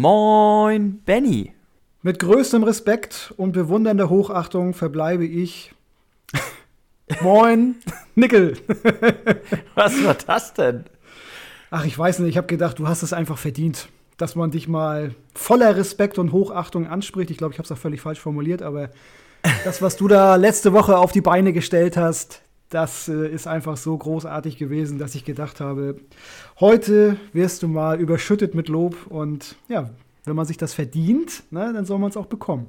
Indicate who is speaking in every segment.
Speaker 1: Moin, Benny.
Speaker 2: Mit größtem Respekt und bewundernder Hochachtung verbleibe ich. Moin, Nickel.
Speaker 1: Was war das denn?
Speaker 2: Ach, ich weiß nicht, ich habe gedacht, du hast es einfach verdient, dass man dich mal voller Respekt und Hochachtung anspricht. Ich glaube, ich habe es auch völlig falsch formuliert, aber das, was du da letzte Woche auf die Beine gestellt hast, das äh, ist einfach so großartig gewesen, dass ich gedacht habe, heute wirst du mal überschüttet mit Lob und ja, wenn man sich das verdient, ne, dann soll man es auch bekommen.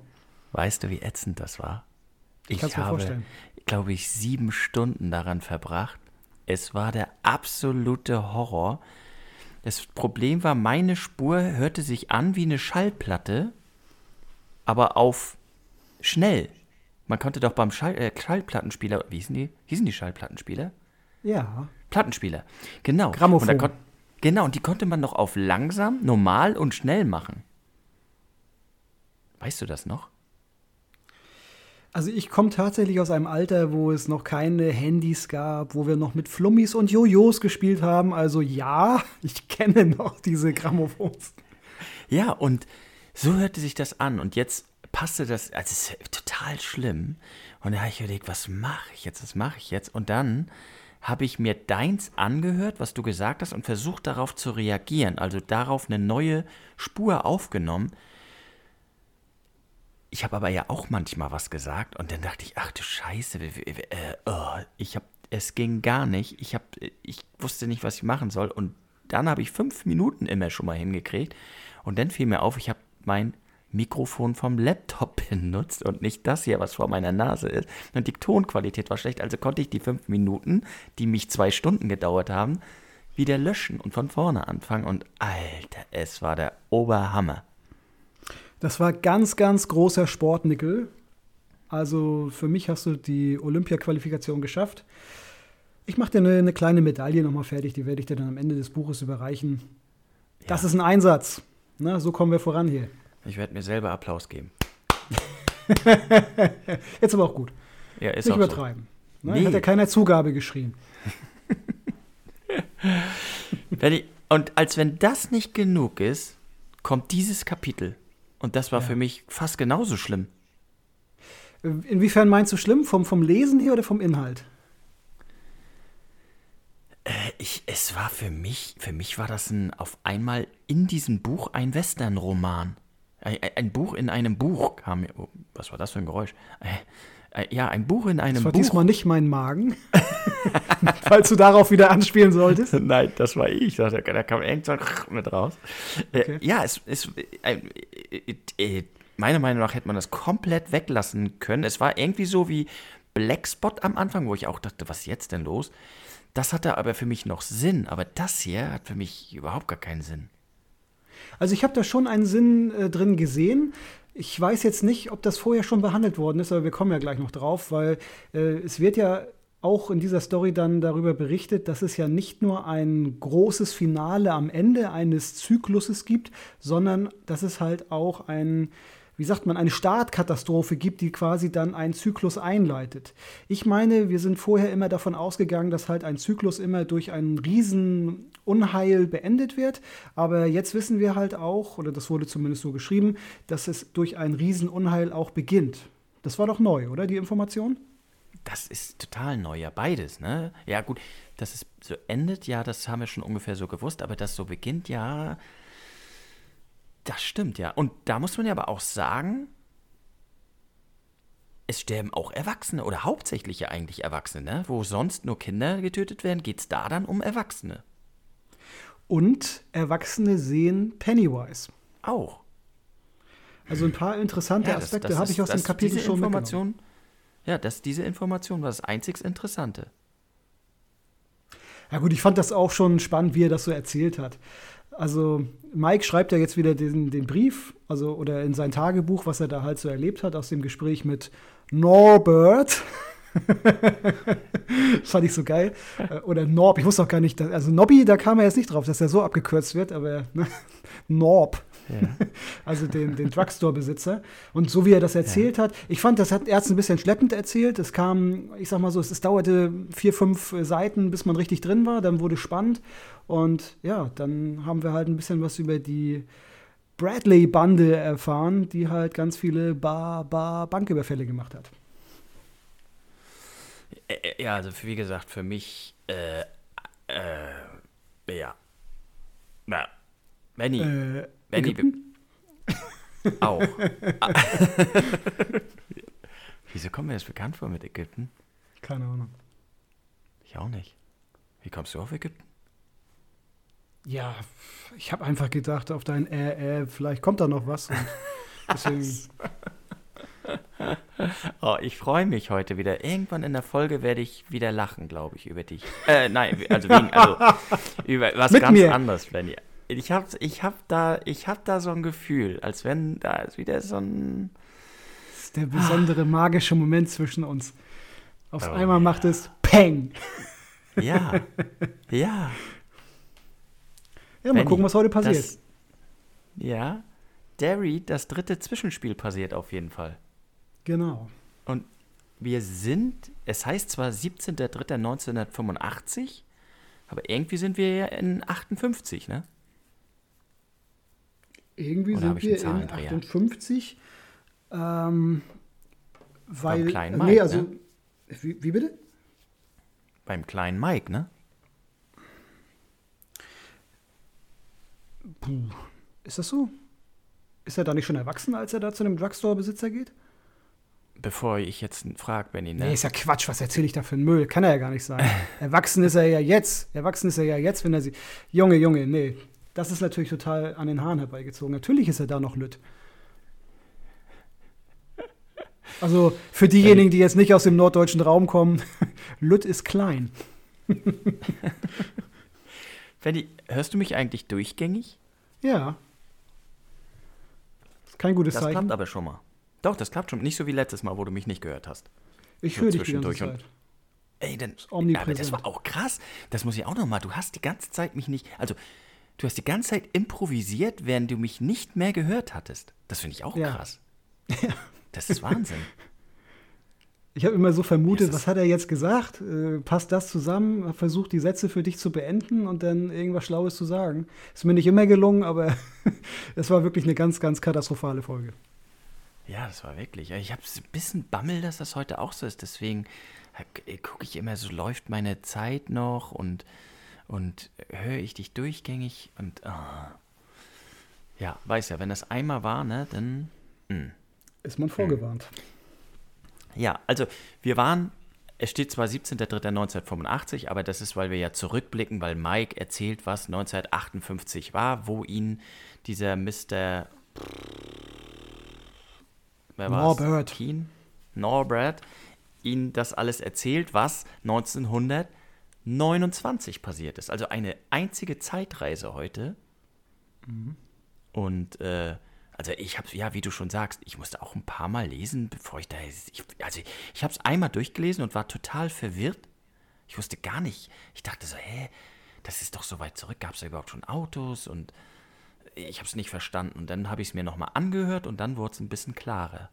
Speaker 1: Weißt du, wie ätzend das war?
Speaker 2: Ich, ich habe,
Speaker 1: glaube ich, sieben Stunden daran verbracht. Es war der absolute Horror. Das Problem war, meine Spur hörte sich an wie eine Schallplatte, aber auf schnell. Man konnte doch beim Schall, äh, Schallplattenspieler, wie hießen die? Hießen die Schallplattenspieler?
Speaker 2: Ja.
Speaker 1: Plattenspieler, genau.
Speaker 2: Grammophon.
Speaker 1: Und genau, und die konnte man doch auf langsam, normal und schnell machen. Weißt du das noch?
Speaker 2: Also ich komme tatsächlich aus einem Alter, wo es noch keine Handys gab, wo wir noch mit Flummis und Jojos gespielt haben. Also ja, ich kenne noch diese Grammophons.
Speaker 1: Ja, und so hörte sich das an. Und jetzt passte das, also es ist total schlimm. Und da habe ich überlegt, was mache ich jetzt, was mache ich jetzt? Und dann habe ich mir deins angehört, was du gesagt hast, und versucht darauf zu reagieren. Also darauf eine neue Spur aufgenommen. Ich habe aber ja auch manchmal was gesagt und dann dachte ich, ach du Scheiße, äh, oh, ich habe, es ging gar nicht. Ich habe, ich wusste nicht, was ich machen soll. Und dann habe ich fünf Minuten immer schon mal hingekriegt. Und dann fiel mir auf, ich habe mein Mikrofon vom Laptop benutzt und nicht das hier, was vor meiner Nase ist. Und die Tonqualität war schlecht, also konnte ich die fünf Minuten, die mich zwei Stunden gedauert haben, wieder löschen und von vorne anfangen. Und Alter, es war der Oberhammer.
Speaker 2: Das war ganz, ganz großer Sportnickel. Also für mich hast du die Olympia-Qualifikation geschafft. Ich mache dir eine, eine, kleine Medaille nochmal fertig, die werde ich dir dann am Ende des Buches überreichen. Ja. Das ist ein Einsatz. Na, so kommen wir voran hier.
Speaker 1: Ich werde mir selber Applaus geben.
Speaker 2: Jetzt aber auch gut.
Speaker 1: Ja, ist
Speaker 2: Nicht übertreiben. So. Ne? Nee. Hat ja keiner Zugabe geschrien.
Speaker 1: und als wenn das nicht genug ist, kommt dieses Kapitel. Und das war ja. für mich fast genauso schlimm.
Speaker 2: Inwiefern meinst du schlimm? Vom, vom Lesen her oder vom Inhalt?
Speaker 1: Äh, ich, es war für mich, für mich war das ein, auf einmal in diesem Buch ein Western-Roman. Ein, Buch in einem Buch kam mir. Oh, was war das für ein Geräusch? Äh, äh, ja, ein Buch in einem
Speaker 2: das
Speaker 1: war
Speaker 2: Buch. diesmal nicht mein Magen. Falls du darauf wieder anspielen solltest.
Speaker 1: Nein, das war ich. Da, da kam irgendwann mit raus. Äh, okay. ja, es ist. meiner Meinung nach hätte man das komplett weglassen können. Es war irgendwie so wie Blackspot am Anfang, wo ich auch dachte, was ist jetzt denn los? Das hatte aber für mich noch Sinn, aber das hier hat für mich überhaupt gar keinen Sinn.
Speaker 2: Also ich habe da schon einen Sinn äh, drin gesehen. Ich weiß jetzt nicht, ob das vorher schon behandelt worden ist, aber wir kommen ja gleich noch drauf, weil äh, es wird ja auch in dieser Story dann darüber berichtet, dass es ja nicht nur ein großes Finale am Ende eines Zykluses gibt, sondern dass es halt auch ein wie sagt man, eine Startkatastrophe gibt, die quasi dann einen Zyklus einleitet. Ich meine, wir sind vorher immer davon ausgegangen, dass halt ein Zyklus immer durch ein Riesenunheil beendet wird. Aber jetzt wissen wir halt auch, oder das wurde zumindest so geschrieben, dass es durch ein Riesenunheil auch beginnt. Das war doch neu, oder, die Information?
Speaker 1: Das ist total neu, ja, beides, ne? Ja, gut, dass es so endet, ja, das haben wir schon ungefähr so gewusst, aber das so beginnt, ja, das stimmt, ja. Und da muss man ja aber auch sagen, es sterben auch Erwachsene oder hauptsächlich ja eigentlich Erwachsene. Ne? Wo sonst nur Kinder getötet werden, geht es da dann um Erwachsene.
Speaker 2: Und Erwachsene sehen Pennywise.
Speaker 1: Auch.
Speaker 2: Also ein paar interessante ja, Aspekte habe ich aus dem Kapitel schon Information,
Speaker 1: Ja, das, diese Information war das einzig Interessante.
Speaker 2: Ja gut, ich fand das auch schon spannend, wie er das so erzählt hat. Also Mike schreibt ja jetzt wieder den, den Brief, also oder in sein Tagebuch, was er da halt so erlebt hat aus dem Gespräch mit Norbert. das fand ich so geil. Äh, oder Norb, ich wusste auch gar nicht, dass, also Nobby, da kam er jetzt nicht drauf, dass er so abgekürzt wird, aber ne? Norb. Ja. Also den, den Drugstore-Besitzer. Und so wie er das erzählt ja. hat, ich fand, das hat er ein bisschen schleppend erzählt. Es kam, ich sag mal so, es, es dauerte vier, fünf Seiten, bis man richtig drin war. Dann wurde spannend. Und ja, dann haben wir halt ein bisschen was über die Bradley-Bande erfahren, die halt ganz viele Bar, Bar Banküberfälle gemacht hat.
Speaker 1: Ja, also wie gesagt, für mich, äh, äh, ja. Ja. Benny.
Speaker 2: Äh,
Speaker 1: Benny. Auch. Wieso kommen wir jetzt bekannt vor mit Ägypten?
Speaker 2: Keine Ahnung.
Speaker 1: Ich auch nicht. Wie kommst du auf Ägypten?
Speaker 2: Ja, ich habe einfach gedacht, auf dein äh, äh, vielleicht kommt da noch was. Und deswegen,
Speaker 1: Oh, ich freue mich heute wieder. Irgendwann in der Folge werde ich wieder lachen, glaube ich, über dich. Äh, nein, also, wegen, also über was
Speaker 2: Mit
Speaker 1: ganz
Speaker 2: mir.
Speaker 1: anderes, Benny. Ich habe ich hab da, ich hab da so ein Gefühl, als wenn da ist wieder so ein.
Speaker 2: das ist der besondere magische Moment zwischen uns. Auf
Speaker 1: Oh,
Speaker 2: einmal
Speaker 1: ja.
Speaker 2: macht es Peng.
Speaker 1: Ja. ja.
Speaker 2: Ja, mal
Speaker 1: Benny,
Speaker 2: gucken, was heute passiert.
Speaker 1: Das, ja. Derry, das dritte Zwischenspiel passiert auf jeden Fall.
Speaker 2: Genau.
Speaker 1: Und wir sind, es heißt zwar 17.03.1985, aber irgendwie sind wir ja in 58, ne?
Speaker 2: Irgendwie
Speaker 1: Oder
Speaker 2: sind wir in
Speaker 1: Zahlendreher?
Speaker 2: 58. Ähm, weil.
Speaker 1: kleinen
Speaker 2: nee,
Speaker 1: Mike,
Speaker 2: also.
Speaker 1: ne?
Speaker 2: Wie, wie bitte?
Speaker 1: Beim kleinen Mike, ne?
Speaker 2: Puh. Ist das so? Ist er da nicht schon erwachsen, als er da zu einem Drugstore-Besitzer geht?
Speaker 1: Bevor ich jetzt frage, Benny, ne?
Speaker 2: Nee, ist ja Quatsch. Was erzähle ich da für einen Müll? Kann er ja gar nicht sein. Erwachsen ist er ja jetzt. Erwachsen ist er ja jetzt, wenn er sie. Junge, Junge, nee. Das ist natürlich total an den Haaren herbeigezogen. Natürlich ist er da noch Lütt. Also für diejenigen, die jetzt nicht aus dem norddeutschen Raum kommen, Lütt ist klein.
Speaker 1: Benny, hörst du mich eigentlich durchgängig?
Speaker 2: Ja. Ist kein gutes
Speaker 1: Das klappt
Speaker 2: Zeichen.
Speaker 1: aber schon mal. Doch, das klappt schon. Nicht so wie letztes Mal, wo du mich nicht gehört hast.
Speaker 2: Ich
Speaker 1: so
Speaker 2: höre dich die ganze
Speaker 1: zwischendurch und-
Speaker 2: Zeit.
Speaker 1: Ey, dann, aber das war auch krass. Das muss ich auch noch mal. Du hast die ganze Zeit mich nicht, also du hast die ganze Zeit improvisiert, während du mich nicht mehr gehört hattest. Das finde ich auch
Speaker 2: Ja.
Speaker 1: krass. Das ist Wahnsinn.
Speaker 2: Ich habe immer so vermutet, was hat er jetzt gesagt? Äh, passt das zusammen? Hab versucht, die Sätze für dich zu beenden und dann irgendwas Schlaues zu sagen. Ist mir nicht immer gelungen, aber es war wirklich eine ganz, ganz katastrophale Folge.
Speaker 1: Ja, das war wirklich. Ich habe ein bisschen Bammel, dass das heute auch so ist. Deswegen gucke ich immer, so läuft meine Zeit noch und, und höre ich dich durchgängig und ah. ja, weiß ja, wenn das einmal war, ne, dann hm.
Speaker 2: Ist man vorgewarnt.
Speaker 1: Ja, also wir waren, es steht zwar 17.03.1985, aber das ist, weil wir ja zurückblicken, weil Mike erzählt, was 1958 war, wo ihn dieser Mr. Wer?
Speaker 2: Norbert.
Speaker 1: Keen? Norbert ihn das alles erzählt, was 1929 passiert ist. Also eine einzige Zeitreise heute. Und äh, also ich habe, ja, wie du schon sagst, ich musste auch ein paar Mal lesen, bevor ich da, ich, also ich habe es einmal durchgelesen und war total verwirrt. Ich wusste gar nicht, ich dachte so, hä, das ist doch so weit zurück, gab es da überhaupt schon Autos und ich habe es nicht verstanden. Und dann habe ich es mir nochmal angehört und dann wurde es ein bisschen klarer.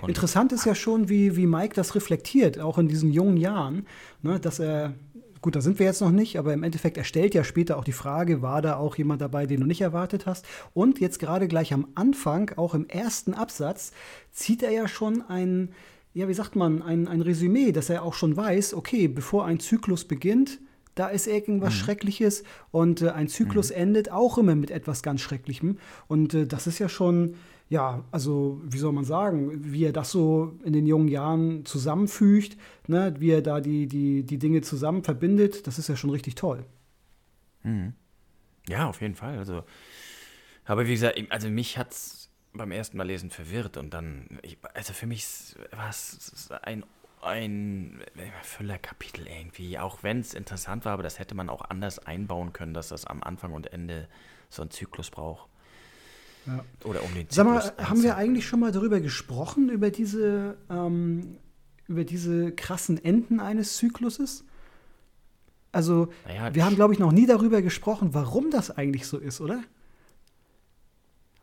Speaker 1: Und
Speaker 2: Interessant ist ja schon, wie, wie Mike das reflektiert, auch in diesen jungen Jahren, ne, dass er, gut, da sind wir jetzt noch nicht, aber im Endeffekt, er stellt ja später auch die Frage, war da auch jemand dabei, den du nicht erwartet hast? Und jetzt gerade gleich am Anfang, auch im ersten Absatz, zieht er ja schon ein, ja, wie sagt man, ein, ein Resümee, dass er auch schon weiß, okay, bevor ein Zyklus beginnt, da ist irgendwas Schreckliches und äh, ein Zyklus endet auch immer mit etwas ganz Schrecklichem. Und äh, das ist ja schon, ja, also wie soll man sagen, wie er das so in den jungen Jahren zusammenfügt, ne, wie er da die, die, die Dinge zusammen verbindet, das ist ja schon richtig toll.
Speaker 1: Ja, auf jeden Fall. Also, aber wie gesagt, also mich hat es beim ersten Mal lesen verwirrt und dann, ich, also für mich war es ein, ein Füllerkapitel irgendwie, auch wenn es interessant war, aber das hätte man auch anders einbauen können, dass das am Anfang und Ende so einen Zyklus braucht.
Speaker 2: Ja.
Speaker 1: Oder um den
Speaker 2: Sag mal,
Speaker 1: Zyklus
Speaker 2: haben wir eigentlich schon mal darüber gesprochen, über diese, ähm, über diese krassen Enden eines Zykluses? Also,
Speaker 1: Naja,
Speaker 2: wir haben, glaube ich, noch nie darüber gesprochen, warum das eigentlich so ist, oder?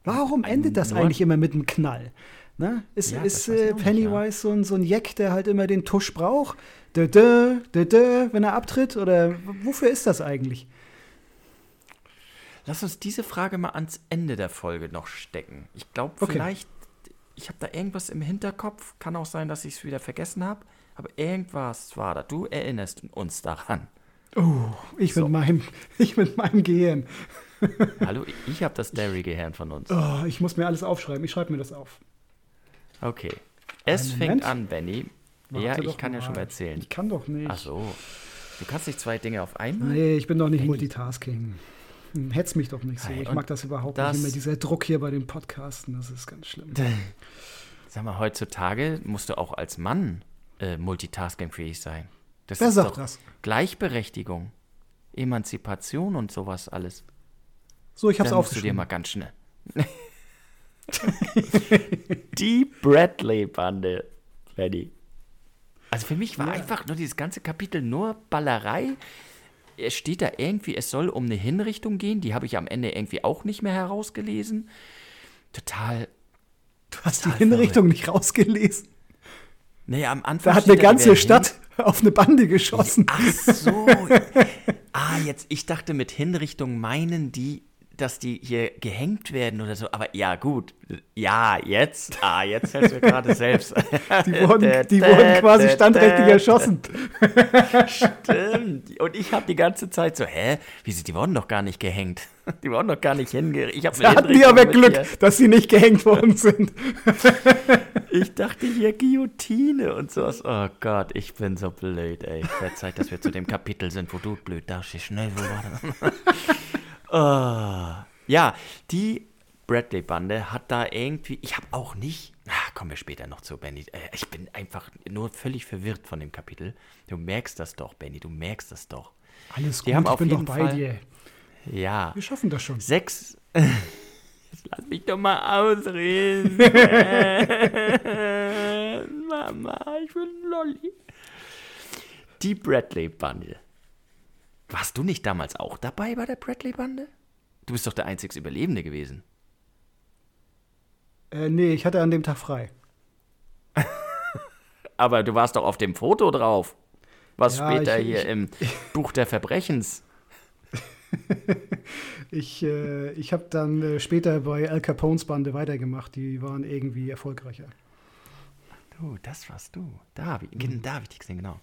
Speaker 2: Warum endet das eigentlich immer mit einem Knall? Ne? Ist,
Speaker 1: Ja,
Speaker 2: ist äh,
Speaker 1: auch nicht,
Speaker 2: Pennywise so, ein, so ein Jack, der halt immer den Tusch braucht? Dö, dö, dö, dö, wenn er abtritt? Oder wofür ist das eigentlich?
Speaker 1: Lass uns diese Frage mal ans Ende der Folge noch stecken. Ich glaube,
Speaker 2: Okay.
Speaker 1: vielleicht, ich habe da irgendwas im Hinterkopf. Kann auch sein, dass ich es wieder vergessen habe. Aber irgendwas war da. Du erinnerst uns daran.
Speaker 2: Oh, ich mit meinem, ich mit meinem Gehirn.
Speaker 1: Hallo, ich habe das Derry-Gehirn von uns.
Speaker 2: Oh, ich muss mir alles aufschreiben. Ich schreibe mir das auf.
Speaker 1: Okay. Es
Speaker 2: Einen
Speaker 1: fängt
Speaker 2: Moment.
Speaker 1: an, Benny.
Speaker 2: Warte
Speaker 1: ja, ich kann ja
Speaker 2: mal.
Speaker 1: schon mal erzählen.
Speaker 2: Ich kann doch nicht.
Speaker 1: Ach so. Du kannst nicht zwei Dinge auf einmal?
Speaker 2: Nee, ich bin doch nicht
Speaker 1: Benny.
Speaker 2: Multitasking. Hm, Hetz mich doch nicht so.
Speaker 1: Hey,
Speaker 2: Ich mag das überhaupt
Speaker 1: das-
Speaker 2: nicht. Immer dieser Druck hier bei den Podcasten, das ist ganz schlimm.
Speaker 1: Sag mal, heutzutage musst du auch als Mann äh, multitaskingfähig sein. Das
Speaker 2: Wer
Speaker 1: ist
Speaker 2: sagt
Speaker 1: doch
Speaker 2: das?
Speaker 1: Gleichberechtigung, Emanzipation und sowas alles.
Speaker 2: So, ich hab's
Speaker 1: da musst du dir
Speaker 2: aufgeschrieben.
Speaker 1: mal ganz schnell. Die Bradley-Bande, Benny. Also für mich war
Speaker 2: Ja.
Speaker 1: einfach nur dieses ganze Kapitel nur Ballerei. Es steht da irgendwie, es soll um eine Hinrichtung gehen. Die habe ich am Ende irgendwie auch nicht mehr herausgelesen. Total.
Speaker 2: Du hast die
Speaker 1: total
Speaker 2: Hinrichtung nicht rausgelesen.
Speaker 1: Nee, am Anfang.
Speaker 2: Da hat
Speaker 1: steht
Speaker 2: eine
Speaker 1: die
Speaker 2: ganze Stadt auf eine Bande geschossen.
Speaker 1: Ach so. ah, jetzt, ich dachte mit Hinrichtung meinen die, dass die hier gehängt werden oder so. Aber ja, gut. Ja, jetzt. Ah, jetzt hältst du gerade selbst.
Speaker 2: Die wurden, die wurden quasi standrechtlich erschossen.
Speaker 1: Stimmt. Und ich habe die ganze Zeit so, hä? Wieso, die wurden doch gar nicht gehängt. Die wurden doch gar nicht hingerichtet. Ich
Speaker 2: Da hatten die aber Glück, dass sie nicht gehängt worden sind.
Speaker 1: Ich dachte hier Guillotine und sowas. Oh Gott, ich bin so blöd, ey. Wäre Zeit, dass wir zu dem Kapitel sind, wo du blöd dastehst. Schnell, wo war das? Oh. Ja, die Bradley-Bande hat da irgendwie. Ich habe auch nicht. Ah, kommen wir später noch zu, Benny. Äh, Ich bin einfach nur völlig verwirrt von dem Kapitel. Du merkst das doch, Benny. Du merkst das doch.
Speaker 2: Alles gut, ich
Speaker 1: auf
Speaker 2: bin doch bei
Speaker 1: Fall-
Speaker 2: dir.
Speaker 1: Ja.
Speaker 2: Wir schaffen das schon.
Speaker 1: Sechs. Jetzt lass mich doch mal ausreden. Mama, ich will Lolli. Die Bradley-Bande. Warst du nicht damals auch dabei bei der Bradley-Bande? Du bist doch der einzigste Überlebende gewesen.
Speaker 2: Äh, nee, ich hatte an dem Tag frei.
Speaker 1: Aber du warst doch auf dem Foto drauf. Was
Speaker 2: Ja,
Speaker 1: später
Speaker 2: ich-
Speaker 1: hier
Speaker 2: ich-
Speaker 1: im Buch der Verbrechens.
Speaker 2: Ich, äh, ich habe dann äh, später bei Al Capones Bande weitergemacht. Die waren irgendwie erfolgreicher.
Speaker 1: Du, das warst du. Da habe ich, da hab ich dich gesehen, genau.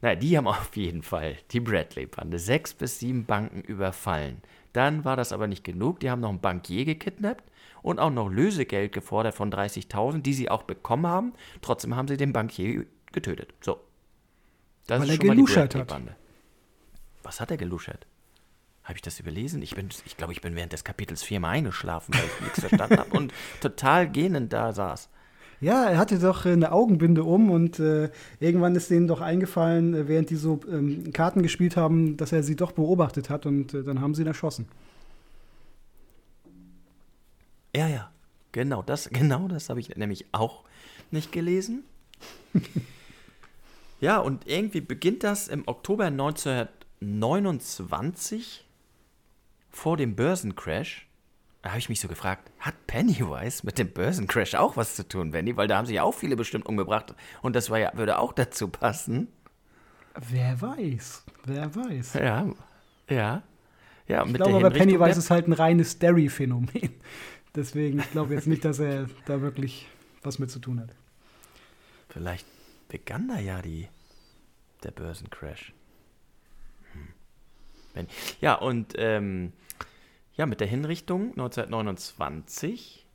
Speaker 1: Na, die haben auf jeden Fall, die Bradley-Bande, sechs bis sieben Banken überfallen. Dann war das aber nicht genug. Die haben noch einen Bankier gekidnappt und auch noch Lösegeld gefordert von 30.000, die sie auch bekommen haben. Trotzdem haben sie den Bankier getötet. So. Das
Speaker 2: Weil er
Speaker 1: schon mal die
Speaker 2: geluschert hat.
Speaker 1: Was hat er geluschert? Habe ich das überlesen? Ich, bin, ich glaube, ich bin während des Kapitels viermal eingeschlafen, weil ich nichts verstanden habe und total gähnend da saß.
Speaker 2: Ja, er hatte doch äh, eine Augenbinde um und äh, irgendwann ist denen doch eingefallen, äh, während die so ähm, Karten gespielt haben, dass er sie doch beobachtet hat und äh, dann haben sie ihn erschossen.
Speaker 1: Ja, ja. Genau das, genau das habe ich nämlich auch nicht gelesen. ja, und irgendwie beginnt das im Oktober 1929 vor dem Börsencrash. Da habe ich mich so gefragt, hat Pennywise mit dem Börsencrash auch was zu tun, Benny? Weil da haben sich ja auch viele bestimmt umgebracht und das war ja, würde auch dazu passen.
Speaker 2: Wer weiß, wer weiß.
Speaker 1: Ja, ja. Ja,
Speaker 2: Ich glaube aber, Pennywise ist halt ein reines Derry-Phänomen. Deswegen, ich glaube jetzt nicht, dass er da wirklich was mit zu tun hat.
Speaker 1: Vielleicht begann da ja die, der Börsencrash. Hm. Ja, und ähm, ja, mit der Hinrichtung 1929.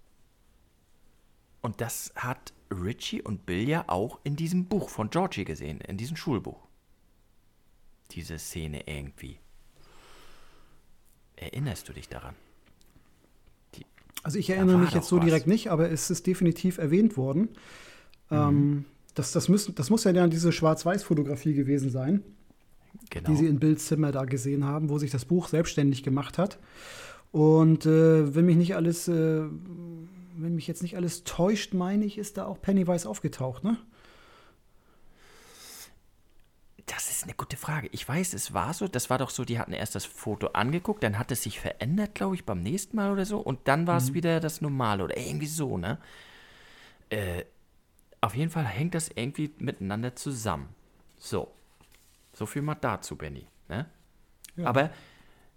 Speaker 1: Und das hat Richie und Bill ja auch in diesem Buch von Georgie gesehen, in diesem Schulbuch. Diese Szene irgendwie. Erinnerst du dich daran?
Speaker 2: Also ich erinnere mich jetzt so
Speaker 1: was.
Speaker 2: direkt nicht, aber es ist definitiv erwähnt worden. Ähm, das, das, müssen, das muss ja dann diese Schwarz-Weiß-Fotografie gewesen sein,
Speaker 1: Genau.
Speaker 2: die sie in Bills Zimmer da gesehen haben, wo sich das Buch selbstständig gemacht hat. Und äh, wenn mich nicht alles, äh, wenn mich jetzt nicht alles täuscht, meine ich, ist da auch Pennywise aufgetaucht, ne?
Speaker 1: Das ist eine gute Frage. Ich weiß, es war so. Das war doch so, die hatten erst das Foto angeguckt, dann hat es sich verändert, glaube ich, beim nächsten Mal oder so. Und dann war es wieder das Normale oder irgendwie so, ne? Äh, auf jeden Fall hängt das irgendwie miteinander zusammen. So. So viel mal dazu, Benny. Ne?
Speaker 2: Ja.
Speaker 1: Aber,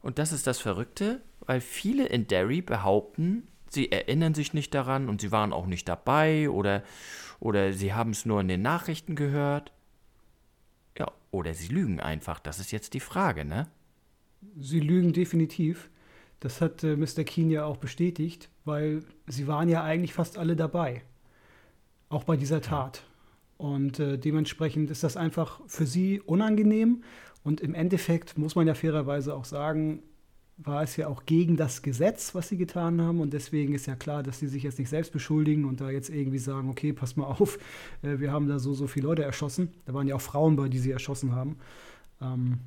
Speaker 1: Und das ist das Verrückte, weil viele in Derry behaupten, sie erinnern sich nicht daran und sie waren auch nicht dabei oder, oder sie haben es nur in den Nachrichten gehört. Ja, oder sie lügen einfach. Das ist jetzt die Frage, ne?
Speaker 2: Sie lügen definitiv. Das hat äh, Mr. Keen ja auch bestätigt, weil sie waren ja eigentlich fast alle dabei. Auch bei dieser Tat. Und äh, dementsprechend ist das einfach für sie unangenehm. Und im Endeffekt muss man ja fairerweise auch sagen, war es ja auch gegen das Gesetz, was sie getan haben. Und deswegen ist ja klar, dass sie sich jetzt nicht selbst beschuldigen und da jetzt irgendwie sagen, okay, pass mal auf, äh, wir haben da so, so viele Leute erschossen. Da waren ja auch Frauen bei, die sie erschossen haben. Ähm,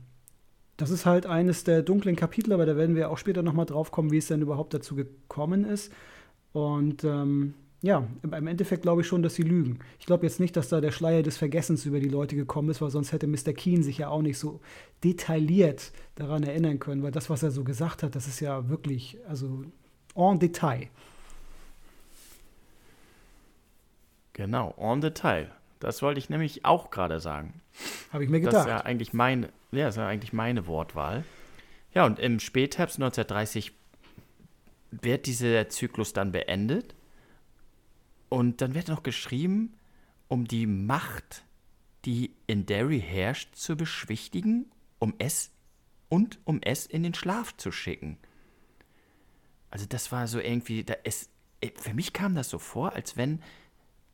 Speaker 2: das ist halt eines der dunklen Kapitel, aber da werden wir auch später nochmal drauf kommen, wie es denn überhaupt dazu gekommen ist. Und ähm, ja, im Endeffekt glaube ich schon, dass sie lügen. Ich glaube jetzt nicht, dass da der Schleier des Vergessens über die Leute gekommen ist, weil sonst hätte Mr. Keen sich ja auch nicht so detailliert daran erinnern können, weil das, was er so gesagt hat, das ist ja wirklich, also en Detail.
Speaker 1: Genau, en Detail. Das wollte ich nämlich auch gerade sagen.
Speaker 2: Habe ich mir gedacht. Das
Speaker 1: ist ja eigentlich mein, ja, das ist ja eigentlich meine Wortwahl. Ja, und im Spätherbst 1930 wird dieser Zyklus dann beendet. Und dann wird noch geschrieben, um die Macht, die in Derry herrscht, zu beschwichtigen, um es und um es in den Schlaf zu schicken. Also das war so irgendwie, da es, für mich kam das so vor, als wenn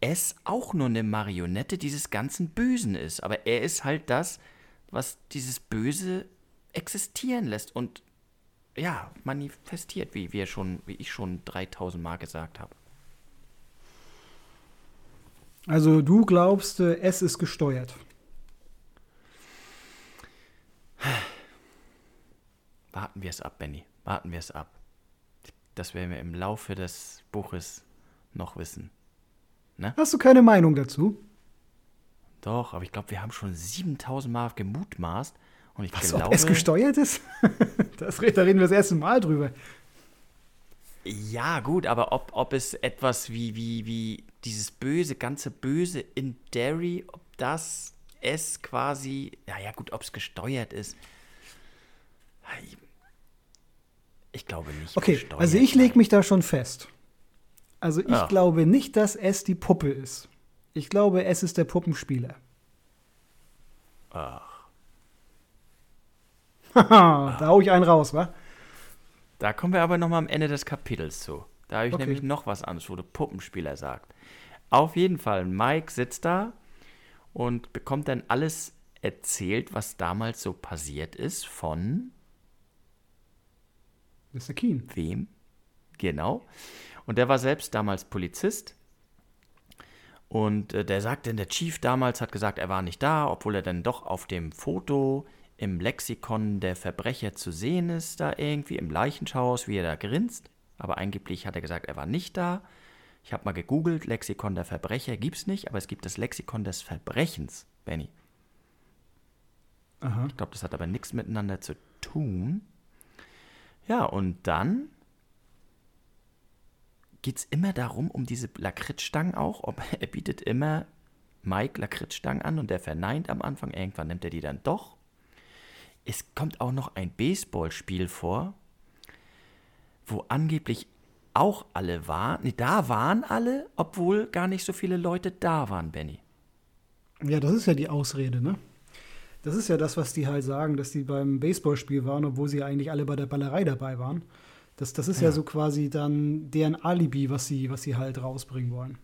Speaker 1: es auch nur eine Marionette dieses ganzen Bösen ist. Aber er ist halt das, was dieses Böse existieren lässt und ja, manifestiert, wie wir schon, wie ich schon 3000 Mal gesagt habe.
Speaker 2: Also du glaubst, äh, es ist gesteuert.
Speaker 1: Warten wir es ab, Benny. Warten wir es ab. Das werden wir im Laufe des Buches noch wissen.
Speaker 2: Ne? Hast du keine Meinung dazu?
Speaker 1: Doch, aber ich glaube, wir haben schon 7000 Mal gemutmaßt. Und ich
Speaker 2: Was,
Speaker 1: glaube,
Speaker 2: ob es gesteuert ist? das, da reden wir das erste Mal drüber.
Speaker 1: Ja, gut, aber ob, ob es etwas wie, wie, wie dieses böse, ganze Böse in Derry, ob das es quasi, ja, ja, gut, ob es gesteuert ist. Ich glaube nicht.
Speaker 2: Okay, also ich lege mich da schon fest. Also ich ja. glaube nicht, dass es die Puppe ist. Ich glaube, es ist der Puppenspieler.
Speaker 1: Ach.
Speaker 2: da hau ich einen raus, wa?
Speaker 1: Da kommen wir aber noch mal am Ende des Kapitels zu. Da habe ich okay. nämlich noch was anderes, wo der Puppenspieler sagt. Auf jeden Fall, Mike sitzt da und bekommt dann alles erzählt, was damals so passiert ist von
Speaker 2: Mr. Keen.
Speaker 1: Wem? Genau. Und der war selbst damals Polizist. Und äh, der sagte, der Chief damals hat gesagt, er war nicht da, obwohl er dann doch auf dem Foto im Lexikon der Verbrecher zu sehen ist, da irgendwie im Leichenschauhaus, wie er da grinst. Aber angeblich hat er gesagt, er war nicht da. Ich habe mal gegoogelt, Lexikon der Verbrecher gibt es nicht, aber es gibt das Lexikon des Verbrechens, Benny. Aha. Ich glaube, das hat aber nichts miteinander zu tun. Ja, und dann geht es immer darum, um diese Lakritzstangen auch. Ob, er bietet immer Mike Lakritzstangen an und der verneint am Anfang. Irgendwann nimmt er die dann doch. Es kommt auch noch ein Baseballspiel vor, wo angeblich auch alle waren. Nee, da waren alle, obwohl gar nicht so viele Leute da waren, Benny.
Speaker 2: Ja, das ist ja die Ausrede, ne? Das ist ja das, was die halt sagen, dass die beim Baseballspiel waren, obwohl sie eigentlich alle bei der Ballerei dabei waren. Das, das ist ja. ja so quasi dann deren Alibi, was sie, was sie halt rausbringen wollen.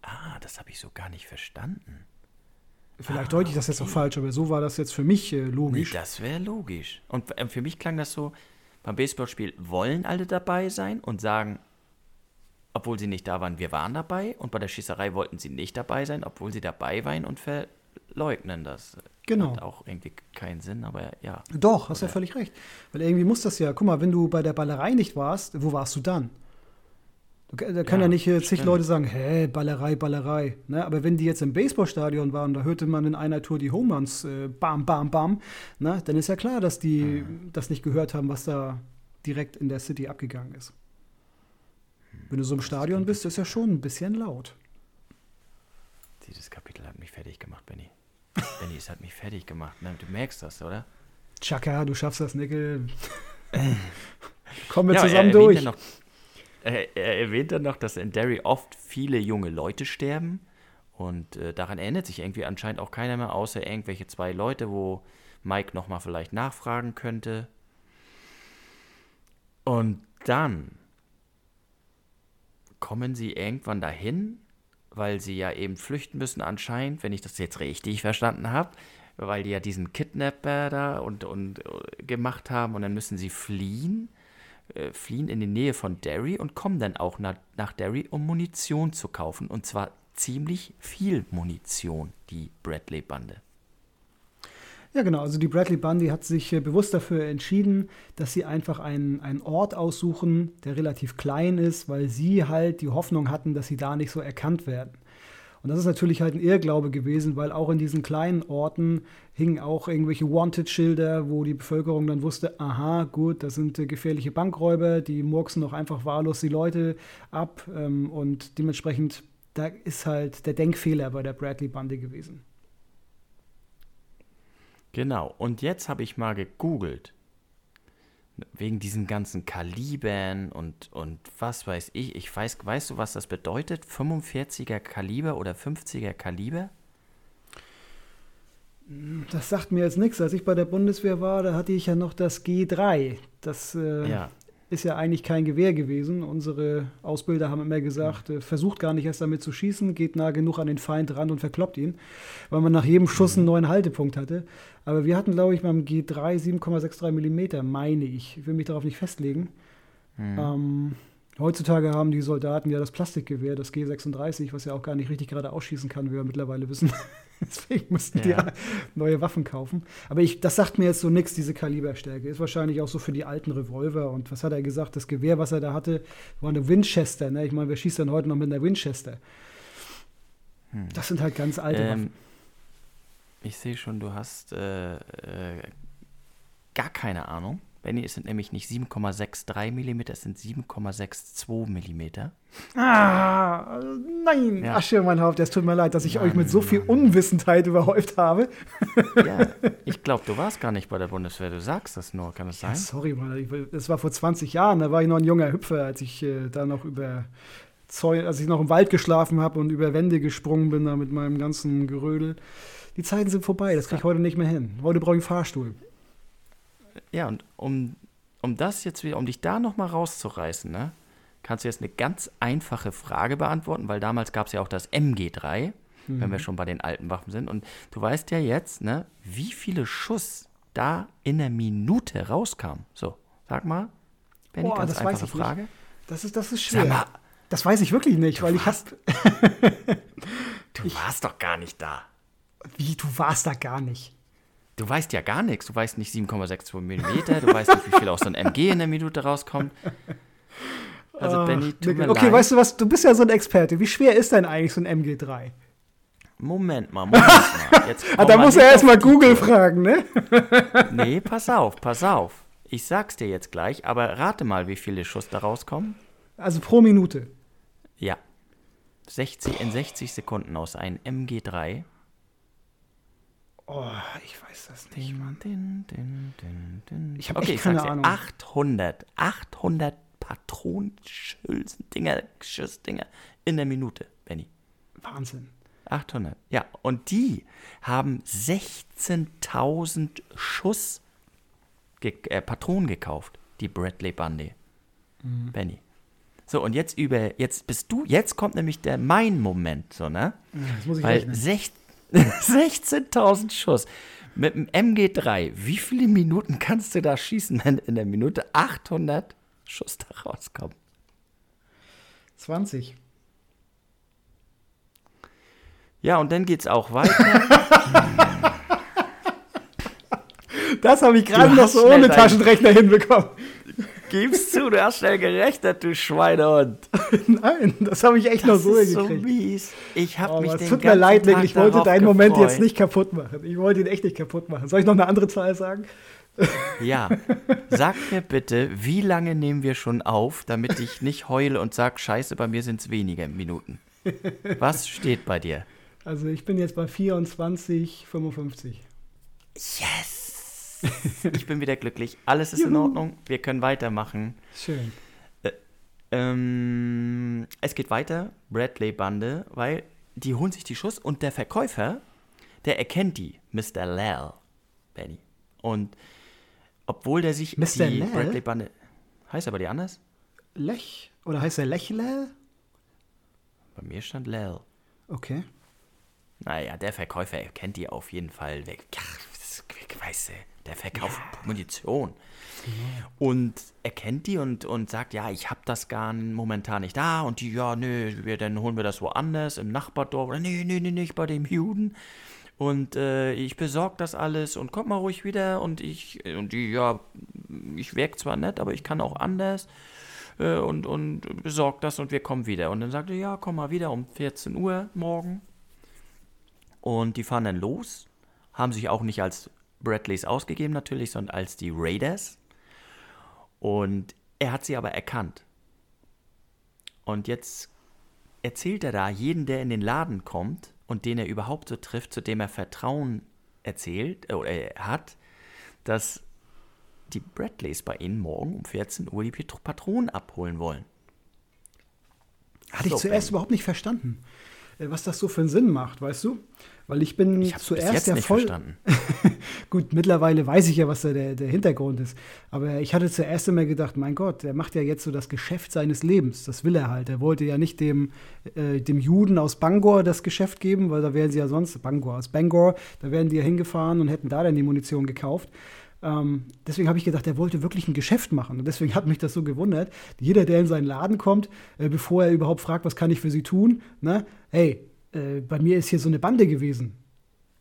Speaker 1: Ah, das habe ich so gar nicht verstanden.
Speaker 2: Vielleicht ah, deute ich das okay. jetzt auch falsch, aber so war das jetzt für mich äh, logisch.
Speaker 1: Nee, das wäre logisch. Und äh, für mich klang das so, beim Baseballspiel wollen alle dabei sein und sagen, obwohl sie nicht da waren, wir waren dabei. Und bei der Schießerei wollten sie nicht dabei sein, obwohl sie dabei waren und verleugnen das.
Speaker 2: Genau.
Speaker 1: Hat auch irgendwie keinen Sinn, aber ja.
Speaker 2: Doch, hast Oder? ja völlig recht. Weil irgendwie muss das ja, guck mal, wenn du bei der Ballerei nicht warst, wo warst du dann? Da können ja, ja nicht zig stimmt. Leute sagen, hä, Ballerei, Ballerei. Ne? Aber wenn die jetzt im Baseballstadion waren, da hörte man in einer Tour die Home Runs, äh, bam, bam, bam, ne? dann ist ja klar, dass die mhm. das nicht gehört haben, was da direkt in der City abgegangen ist. Wenn du so im Stadion bist, ist ja schon ein bisschen laut.
Speaker 1: Dieses Kapitel hat mich fertig gemacht, Benny. Benny, es hat mich fertig gemacht. Ne? Du merkst das, oder?
Speaker 2: Chaka, du schaffst das, Nickel. Kommen wir
Speaker 1: Ja,
Speaker 2: zusammen
Speaker 1: er
Speaker 2: durch.
Speaker 1: Er, er erwähnt dann noch, dass in Derry oft viele junge Leute sterben. Und äh, daran erinnert sich irgendwie anscheinend auch keiner mehr, außer irgendwelche zwei Leute, wo Mike nochmal vielleicht nachfragen könnte. Und dann kommen sie irgendwann dahin, weil sie ja eben flüchten müssen anscheinend, wenn ich das jetzt richtig verstanden habe, weil die ja diesen Kidnapper da und, und äh, gemacht haben und dann müssen sie fliehen, äh, fliehen in die Nähe von Derry und kommen dann auch nach, nach Derry, um Munition zu kaufen. Und zwar ziemlich viel Munition, die Bradley-Bande.
Speaker 2: Ja, genau. Also die Bradley Bundy hat sich äh, bewusst dafür entschieden, dass sie einfach einen, einen Ort aussuchen, der relativ klein ist, weil sie halt die Hoffnung hatten, dass sie da nicht so erkannt werden. Und das ist natürlich halt ein Irrglaube gewesen, weil auch in diesen kleinen Orten hingen auch irgendwelche Wanted-Schilder, wo die Bevölkerung dann wusste, aha, gut, das sind äh, gefährliche Bankräuber, die murksen doch einfach wahllos die Leute ab. Ähm, und dementsprechend, da ist halt der Denkfehler bei der Bradley-Bande gewesen.
Speaker 1: Genau, und jetzt habe ich mal gegoogelt. Wegen diesen ganzen Kalibern und, und was weiß ich. Ich weiß, weißt du, was das bedeutet? 45er Kaliber oder 50er Kaliber?
Speaker 2: Das sagt mir jetzt nichts. Als ich bei der Bundeswehr war, da hatte ich ja noch das G3. Das äh,
Speaker 1: Ja.
Speaker 2: Ist ja eigentlich kein Gewehr gewesen. Unsere Ausbilder haben immer gesagt, äh, versucht gar nicht erst damit zu schießen, geht nah genug an den Feind ran und verkloppt ihn, weil man nach jedem Schuss einen neuen Haltepunkt hatte. Aber wir hatten, glaube ich, beim G3 7,63 Millimeter, meine ich. Ich will mich darauf nicht festlegen. Ähm, heutzutage haben die Soldaten ja das Plastikgewehr, das G36, was ja auch gar nicht richtig gerade ausschießen kann, wie wir mittlerweile wissen. Deswegen mussten die
Speaker 1: Ja.
Speaker 2: ja neue Waffen kaufen. Aber ich, das sagt mir jetzt so nichts, diese Kaliberstärke. Ist wahrscheinlich auch so für die alten Revolver. Und was hat er gesagt? Das Gewehr, was er da hatte, war eine Winchester. Ne? Ich meine, wer schießt denn heute noch mit einer Winchester? Das sind halt ganz alte
Speaker 1: Ähm,
Speaker 2: Waffen.
Speaker 1: ich sehe schon, du hast äh, äh, gar keine Ahnung. Benny, es sind nämlich nicht 7,63 mm, es sind 7,62 mm.
Speaker 2: Ah, nein,
Speaker 1: Ja.
Speaker 2: Asche in mein Haupt. Es tut mir leid, dass ich euch mit so viel Unwissendheit überhäuft habe.
Speaker 1: Ja, ich glaube, du warst gar nicht bei der Bundeswehr. Du sagst das nur, kann es sein?
Speaker 2: Sorry, Mann, das war vor 20 Jahren, da war ich noch ein junger Hüpfer, als ich äh, da noch über als ich noch im Wald geschlafen habe und über Wände gesprungen bin da mit meinem ganzen Gerödel. Die Zeiten sind vorbei, das kriege ich heute nicht mehr hin. Heute brauche ich einen Fahrstuhl.
Speaker 1: Ja, und um, um das jetzt wieder, um dich da nochmal rauszureißen, ne, kannst du jetzt eine ganz einfache Frage beantworten, weil damals gab es ja auch das MG3, wenn wir schon bei den alten Waffen sind. Und du weißt ja jetzt, ne, wie viele Schuss da in der Minute rauskamen. So, sag mal, Benny,
Speaker 2: Boah,
Speaker 1: ganz
Speaker 2: das
Speaker 1: einfache
Speaker 2: nicht.
Speaker 1: Frage.
Speaker 2: Das ist, das ist
Speaker 1: Sag
Speaker 2: schwer.
Speaker 1: mal,
Speaker 2: Das weiß ich wirklich nicht, weil ich hab,
Speaker 1: du warst doch gar nicht da.
Speaker 2: wie, du warst da gar nicht.
Speaker 1: Du weißt ja gar nichts. Du weißt nicht 7,62 mm, du weißt nicht, wie viel aus so ein MG in der Minute rauskommt. Also, Benny, tut mir
Speaker 2: okay,
Speaker 1: leid.
Speaker 2: weißt du was, du bist ja so ein Experte. Wie schwer ist denn eigentlich so ein MG3?
Speaker 1: Moment mal, Moment mal. Jetzt
Speaker 2: Ah, da muss er erstmal Google
Speaker 1: Tour.
Speaker 2: fragen, ne?
Speaker 1: Nee, pass auf, pass auf. Ich sag's dir jetzt gleich, aber rate mal, wie viele Schuss da rauskommen.
Speaker 2: Also pro Minute.
Speaker 1: Ja. 60, in 60 Sekunden aus einem MG3.
Speaker 2: Oh, ich weiß das nicht,
Speaker 1: Mann. Din, din, din,
Speaker 2: ich habe
Speaker 1: okay,
Speaker 2: keine Ahnung.
Speaker 1: 800, 800 Patronenschülsen, Dinger, Schussdinger in der Minute, Benny.
Speaker 2: Wahnsinn.
Speaker 1: 800, ja. Und die haben 16.000 Schuss ge äh, Patronen gekauft, die Bradley Bundy.
Speaker 2: Mhm.
Speaker 1: Benny. So, und jetzt über, jetzt bist du, jetzt kommt nämlich der mein Moment, so, ne?
Speaker 2: Das muss ich
Speaker 1: Weil 16 16.000 Schuss mit dem MG3, wie viele Minuten kannst du da schießen, wenn in der Minute 800 Schuss da rauskommen?
Speaker 2: 20.
Speaker 1: Ja, und dann geht's auch weiter.
Speaker 2: Das habe ich gerade noch so ohne Taschenrechner hinbekommen.
Speaker 1: Gib's zu, du hast schnell gerechnet, du Schweinehund.
Speaker 2: Nein, das habe ich echt noch
Speaker 1: Das
Speaker 2: so
Speaker 1: ist so
Speaker 2: hingekriegt.
Speaker 1: mies. Ich habe
Speaker 2: Aber
Speaker 1: mich
Speaker 2: es
Speaker 1: den
Speaker 2: tut mir leid,
Speaker 1: Tag
Speaker 2: ich wollte deinen Moment
Speaker 1: gefreut.
Speaker 2: jetzt nicht kaputt machen. Ich wollte ihn echt nicht kaputt machen. Soll ich noch eine andere Zahl sagen?
Speaker 1: Ja, sag mir bitte, wie lange nehmen wir schon auf, damit ich nicht heule und sag, scheiße, bei mir sind es weniger Minuten. Was steht bei dir?
Speaker 2: Also ich bin jetzt bei 24, 55.
Speaker 1: Yes! ich bin wieder glücklich. Alles ist in
Speaker 2: Juhu.
Speaker 1: Ordnung. Wir können weitermachen.
Speaker 2: Schön.
Speaker 1: Ähm, es geht weiter, Bradley-Bande, weil die holen sich die Schuss und der Verkäufer, der erkennt die, Mr. Lal, Benny. Und obwohl der sich
Speaker 2: Mr.
Speaker 1: die
Speaker 2: Lal?
Speaker 1: Bradley-Bande. Heißt aber die anders?
Speaker 2: Lech? Oder heißt er Lechlel?
Speaker 1: Bei mir stand Lal.
Speaker 2: Okay.
Speaker 1: Naja, der Verkäufer erkennt die auf jeden Fall weg. Ja, das, weißt du, der verkauft Munition. Und erkennt die und, und sagt, ja, ich hab das gar momentan nicht da. Und die, ja, nö, wir, dann holen wir das woanders, im Nachbardorf. Oder nee, nee, nee, nicht bei dem Juden. Und äh, ich besorg das alles und kommt mal ruhig wieder. Und ich, und die, ja, ich werk zwar nicht, aber ich kann auch anders. Äh, und, und besorg das und wir kommen wieder. Und dann sagt er, ja, komm mal wieder um 14 Uhr morgen. Und die fahren dann los, haben sich auch nicht als Bradleys ausgegeben natürlich, sondern als die Raiders. Und er hat sie aber erkannt. Und jetzt erzählt er da jeden, der in den Laden kommt und den er überhaupt so trifft, zu dem er Vertrauen erzählt äh, oder er hat, dass die Bradleys bei ihnen morgen um 14 Uhr die Patro- Patronen abholen wollen.
Speaker 2: Hatte ich
Speaker 1: So,
Speaker 2: zuerst
Speaker 1: Ben.
Speaker 2: überhaupt nicht verstanden, äh, was das so für einen Sinn macht, weißt du? Weil ich bin
Speaker 1: Ich
Speaker 2: zuerst
Speaker 1: nicht
Speaker 2: voll.
Speaker 1: verstanden.
Speaker 2: Gut, mittlerweile weiß ich ja, was da der, der Hintergrund ist. Aber ich hatte zuerst immer gedacht, mein Gott, der macht ja jetzt so das Geschäft seines Lebens. Das will er halt. Er wollte ja nicht dem, äh, dem Juden aus Bangor das Geschäft geben, weil da wären sie ja sonst, Bangor aus Bangor, da wären die ja hingefahren und hätten da dann die Munition gekauft. Ähm, deswegen habe ich gedacht, er wollte wirklich ein Geschäft machen. Und deswegen hat mich das so gewundert. Jeder, der in seinen Laden kommt, äh, bevor er überhaupt fragt, was kann ich für sie tun, ne? hey, äh, bei mir ist hier so eine Bande gewesen.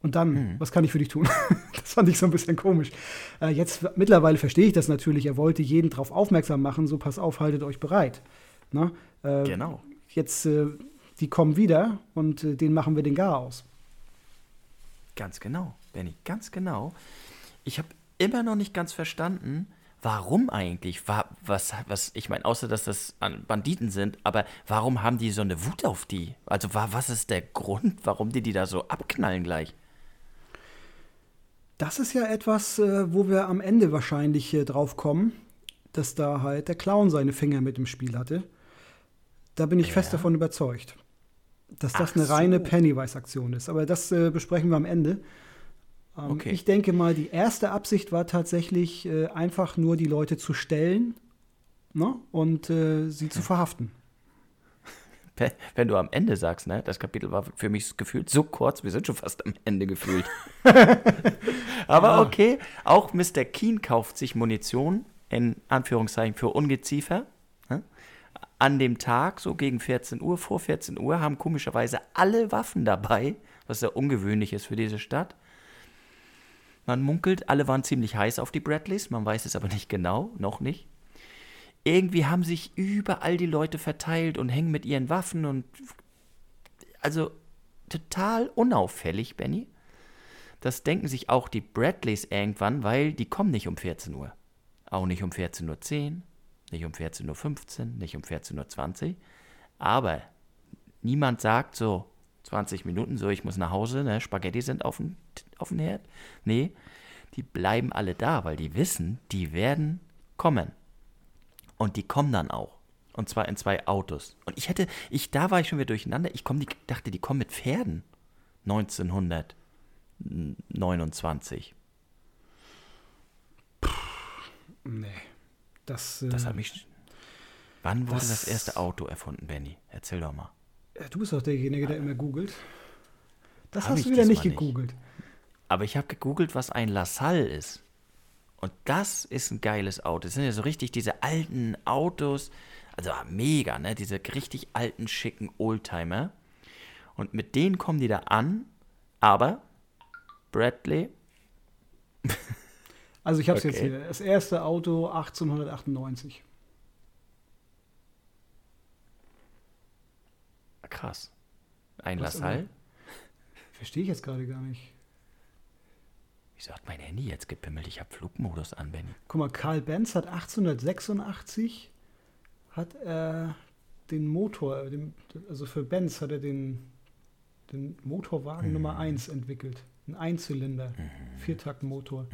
Speaker 2: Und dann, was kann ich für dich tun? das fand ich so ein bisschen komisch. Äh, jetzt mittlerweile verstehe ich das natürlich. Er wollte jeden darauf aufmerksam machen, so pass auf, haltet euch bereit. Ne? Äh,
Speaker 1: Genau.
Speaker 2: Jetzt, äh, die kommen wieder und äh, denen machen wir den Gar aus.
Speaker 1: Ganz genau, Benny, ganz genau. Ich habe immer noch nicht ganz verstanden, warum eigentlich, wa- was, was, ich meine, außer dass das an- Banditen sind, aber warum haben die so eine Wut auf die? Also wa- was ist der Grund, warum die die da so abknallen gleich?
Speaker 2: Das ist ja etwas, äh, wo wir am Ende wahrscheinlich äh, drauf kommen, dass da halt der Clown seine Finger mit im Spiel hatte. Da bin ich fest
Speaker 1: Ja.
Speaker 2: davon überzeugt, dass das
Speaker 1: Ach
Speaker 2: eine reine
Speaker 1: so.
Speaker 2: Pennywise-Aktion ist. Aber das äh, besprechen wir am Ende. Ähm,
Speaker 1: Okay.
Speaker 2: Ich denke mal, die erste Absicht war tatsächlich äh, einfach nur die Leute zu stellen ne? und äh, sie zu verhaften.
Speaker 1: Wenn du am Ende sagst, ne, das Kapitel war für mich gefühlt so kurz, wir sind schon fast am Ende gefühlt. Aber
Speaker 2: Ja.
Speaker 1: okay, auch Mr. Keen kauft sich Munition, in Anführungszeichen, für Ungeziefer. Ne? An dem Tag, so gegen 14 Uhr, vor 14 Uhr, haben komischerweise alle Waffen dabei, was sehr ungewöhnlich ist für diese Stadt. Man munkelt, alle waren ziemlich heiß auf die Bradleys, man weiß es aber nicht genau, noch nicht irgendwie haben sich überall die Leute verteilt und hängen mit ihren Waffen und also total unauffällig, Benny. Das denken sich auch die Bradleys irgendwann, weil die kommen nicht um 14 Uhr. Auch nicht um 14.10 Uhr, nicht um 14.15 Uhr, nicht um 14.20 Uhr. Aber niemand sagt so 20 Minuten, so ich muss nach Hause, ne, Spaghetti sind auf dem, auf dem Herd. Nee, die bleiben alle da, weil die wissen, die werden kommen. Und die kommen dann auch. Und zwar in zwei Autos. Und ich hätte, ich, da war ich schon wieder durcheinander. Ich komm, die, dachte, die kommen mit Pferden. 1929.
Speaker 2: Nee. Das, äh,
Speaker 1: Das hat mich. Wann wurde
Speaker 2: Das-
Speaker 1: das, erste Auto erfunden, Benny? Erzähl doch mal.
Speaker 2: du bist doch derjenige, der immer googelt. Das
Speaker 1: Hab
Speaker 2: hast du wieder nicht
Speaker 1: diesmal nicht. Aber ich habe gegoogelt, was ein LaSalle ist. Und das ist ein geiles Auto. Das sind ja so richtig diese alten Autos. Also mega, ne? Diese richtig alten, schicken Oldtimer. Und mit denen kommen die da an. Aber Bradley,
Speaker 2: Also ich habe es jetzt
Speaker 1: Okay.
Speaker 2: hier. Das erste Auto 1898.
Speaker 1: krass. Ein
Speaker 2: Was
Speaker 1: LaSalle.
Speaker 2: Verstehe ich jetzt gerade gar nicht.
Speaker 1: Wieso hat mein Handy jetzt gepimmelt? Ich habe Flugmodus an, Benny.
Speaker 2: Guck mal, Karl Benz hat 1886 hat er den Motor, äh, also für Benz hat er den, den Motorwagen
Speaker 1: Mhm.
Speaker 2: Nummer 1 entwickelt. Ein Einzylinder, Viertaktmotor.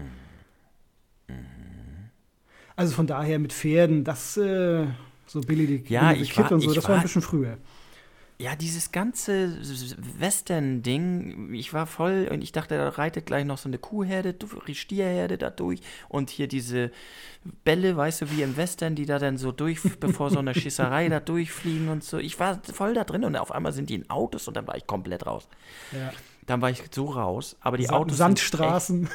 Speaker 2: Also von daher mit Pferden, das äh, so Billy die
Speaker 1: Ja,
Speaker 2: Billy
Speaker 1: ich
Speaker 2: Kid
Speaker 1: war-
Speaker 2: und so,
Speaker 1: ich
Speaker 2: das war
Speaker 1: war-
Speaker 2: ein bisschen früher.
Speaker 1: Ja, dieses ganze Western-Ding, ich war voll und ich dachte, da reitet gleich noch so eine Kuhherde, Stierherde da durch und hier diese Bälle, weißt du, wie im Western, die da dann so durch, bevor so eine Schießerei da durchfliegen und so. Ich war voll da drin und auf einmal sind die in Autos und dann war ich komplett raus.
Speaker 2: Ja.
Speaker 1: Dann war ich so raus, aber die
Speaker 2: Sa-
Speaker 1: Autos.
Speaker 2: Sandstraßen.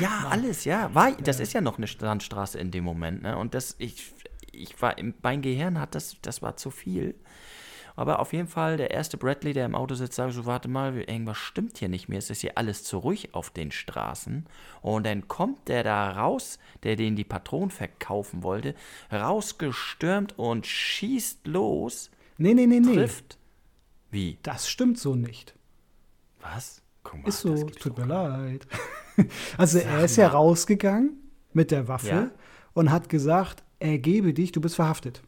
Speaker 1: Ja, alles, ja. War, das ist ja noch eine Sandstraße in dem Moment, ne? Und das, ich, ich war, im- mein Gehirn hat das, das war zu viel. Aber auf jeden Fall, der erste Bradley, der im Auto sitzt, sagt so, warte mal, irgendwas stimmt hier nicht mehr. Es ist hier alles zu ruhig auf den Straßen. Und dann kommt der da raus, der den die Patronen verkaufen wollte, rausgestürmt und schießt los,
Speaker 2: Nee, nee, nee, nee.
Speaker 1: trifft. Wie?
Speaker 2: Das stimmt so nicht.
Speaker 1: Was? Guck mal,
Speaker 2: Ist so, tut mir leid. also er ist ja rausgegangen mit der Waffe
Speaker 1: Ja.
Speaker 2: und hat gesagt, ergebe dich, du bist verhaftet.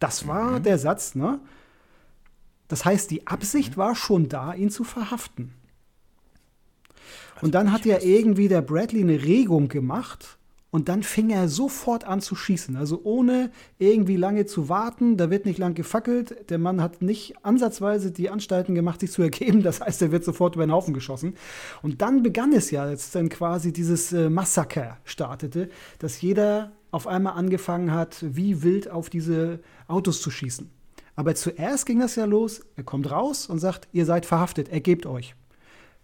Speaker 2: Das war
Speaker 1: Mhm.
Speaker 2: der Satz, ne? Das heißt, die Absicht war schon da, ihn zu verhaften. Und dann hat ja irgendwie der Bradley eine Regung gemacht und dann fing er sofort an zu schießen. Also ohne irgendwie lange zu warten, da wird nicht lang gefackelt. Der Mann hat nicht ansatzweise die Anstalten gemacht, sich zu ergeben. Das heißt, er wird sofort über den Haufen geschossen. Und dann begann es ja, als dann quasi dieses äh, Massaker startete, dass jeder auf einmal angefangen hat, wie wild auf diese Autos zu schießen. Aber zuerst ging das ja los, er kommt raus und sagt, ihr seid verhaftet, ergebt euch.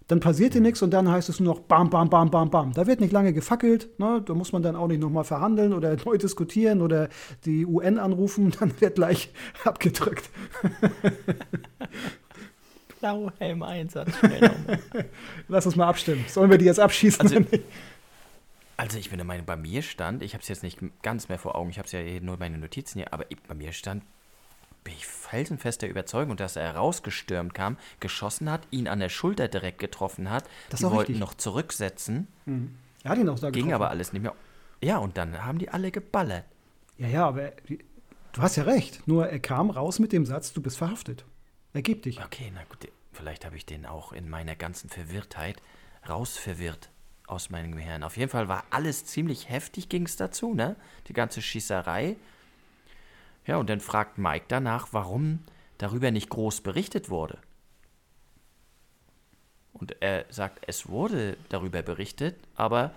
Speaker 2: Dann passierte nichts und dann heißt es nur noch bam, bam, bam, bam, bam. Da wird nicht lange gefackelt, ne? da muss man dann auch nicht nochmal verhandeln oder neu diskutieren oder die UN anrufen, dann wird gleich abgedrückt.
Speaker 1: Blauhelm-Einsatz.
Speaker 2: Lass uns mal abstimmen. Sollen wir die jetzt abschießen?
Speaker 1: Also-
Speaker 2: oder nicht?
Speaker 1: Also ich bin der Meinung, bei mir stand, ich habe es jetzt nicht ganz mehr vor Augen, ich habe es ja nur meine Notizen hier, aber bei mir stand, bin ich felsenfest der Überzeugung, dass er rausgestürmt kam, geschossen hat, ihn an der Schulter direkt getroffen hat,
Speaker 2: Das
Speaker 1: die wollten
Speaker 2: richtig.
Speaker 1: noch zurücksetzen,
Speaker 2: er hat ihn auch da
Speaker 1: ging
Speaker 2: getroffen.
Speaker 1: aber alles nicht mehr. Ja, und dann haben die alle geballert.
Speaker 2: Ja, ja, aber du hast ja recht. Nur er kam raus mit dem Satz, du bist verhaftet. Ergib dich.
Speaker 1: Okay, na gut, vielleicht habe ich den auch in meiner ganzen Verwirrtheit rausverwirrt aus meinem Gehirn. Auf jeden Fall war alles ziemlich heftig, ging es dazu, ne? Die ganze Schießerei. Ja, und dann fragt Mike danach, warum darüber nicht groß berichtet wurde. Und er sagt, es wurde darüber berichtet, aber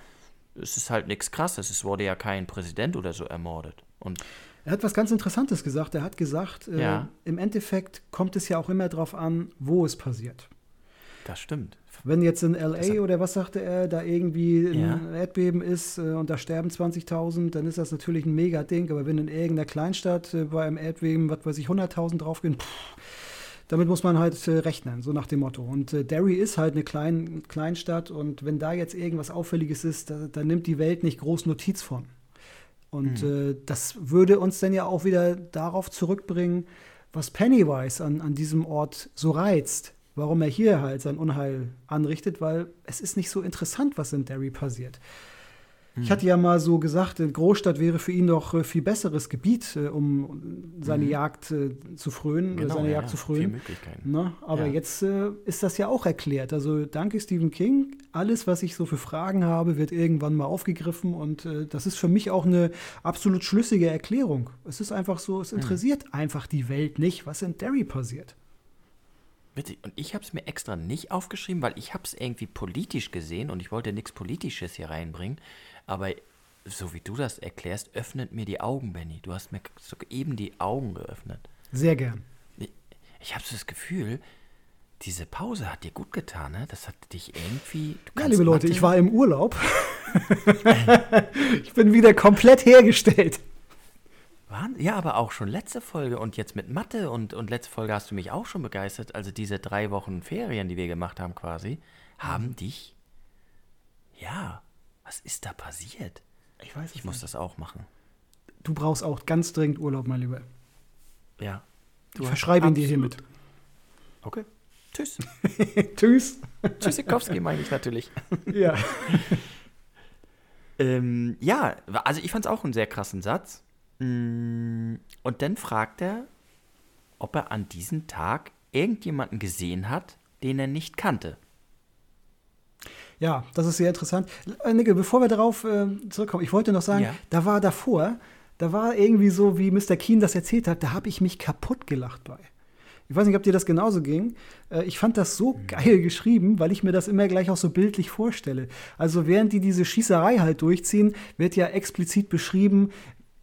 Speaker 1: es ist halt nichts krasses. Es wurde ja kein Präsident oder so ermordet. Und
Speaker 2: Er hat was ganz Interessantes gesagt. Er hat gesagt, äh,
Speaker 1: Ja.
Speaker 2: im Endeffekt kommt es ja auch immer darauf an, wo es passiert.
Speaker 1: Das stimmt.
Speaker 2: Wenn jetzt in LA oder was sagte er, da irgendwie
Speaker 1: Ja.
Speaker 2: ein Erdbeben ist äh, und da sterben 20.000, dann ist das natürlich ein Mega-Ding. Aber wenn in irgendeiner Kleinstadt äh, bei einem Erdbeben, was weiß ich, 100.000 draufgehen, pff, damit muss man halt äh, rechnen, so nach dem Motto. Und äh, Derry ist halt eine klein, Kleinstadt und wenn da jetzt irgendwas Auffälliges ist, da, da nimmt die Welt nicht groß Notiz von. Und äh, das würde uns dann ja auch wieder darauf zurückbringen, was Pennywise an, an diesem Ort so reizt. Warum er hier halt sein Unheil anrichtet, weil es ist nicht so interessant, was in Derry passiert. Ich hatte ja mal so gesagt, Großstadt wäre für ihn doch äh, viel besseres Gebiet, äh, um seine Jagd äh, zu frönen, oder seine
Speaker 1: ja,
Speaker 2: Jagd
Speaker 1: ja,
Speaker 2: zu frönen. Ne? Aber
Speaker 1: Ja.
Speaker 2: jetzt äh, ist das ja auch erklärt. Also danke Stephen King. Alles, was ich so für Fragen habe, wird irgendwann mal aufgegriffen und äh, das ist für mich auch eine absolut schlüssige Erklärung. Es ist einfach so,
Speaker 1: Hm.
Speaker 2: es interessiert einfach die Welt nicht, was in Derry passiert.
Speaker 1: Witzig. Und ich habe es mir extra nicht aufgeschrieben, weil ich habe es irgendwie politisch gesehen und ich wollte nichts Politisches hier reinbringen. Aber so wie du das erklärst, öffnet mir die Augen, Benny. Du hast mir soeben die Augen geöffnet.
Speaker 2: Sehr gern.
Speaker 1: Ich, ich habe so das Gefühl, diese Pause hat dir gut getan, ne? Das hat dich irgendwie. Du
Speaker 2: Ja, liebe Leute,
Speaker 1: Mathe-
Speaker 2: ich war im Urlaub. ich bin wieder komplett hergestellt.
Speaker 1: Wahnsinn. Ja, aber auch schon letzte Folge und jetzt mit Mathe und, und letzte Folge hast du mich auch schon begeistert. Also diese drei Wochen Ferien, die wir gemacht haben quasi, haben
Speaker 2: Mhm.
Speaker 1: dich. Ja, was ist da passiert?
Speaker 2: Ich weiß
Speaker 1: Ich muss das auch machen.
Speaker 2: Du brauchst auch ganz dringend Urlaub, mein Lieber.
Speaker 1: Ja.
Speaker 2: Ich verschreibe ihn dir hiermit.
Speaker 1: Okay. Tschüss.
Speaker 2: Tschüss.
Speaker 1: Tschüssikowski meine ich natürlich.
Speaker 2: Ja.
Speaker 1: Ähm, ja, also ich fand es auch einen sehr krassen Satz. Mm, Und dann fragt er, ob er an diesem Tag irgendjemanden gesehen hat, den er nicht kannte.
Speaker 2: Ja, das ist sehr interessant. Äh, Nicke, bevor wir darauf äh, zurückkommen, ich wollte noch sagen,
Speaker 1: Ja.
Speaker 2: da war davor, da war irgendwie so, wie Mr. Keen das erzählt hat, da habe ich mich kaputt gelacht bei. Ich weiß nicht, ob dir das genauso ging. Äh, ich fand das so geil geschrieben, weil ich mir das immer gleich auch so bildlich vorstelle. Also während die diese Schießerei halt durchziehen, wird ja explizit beschrieben,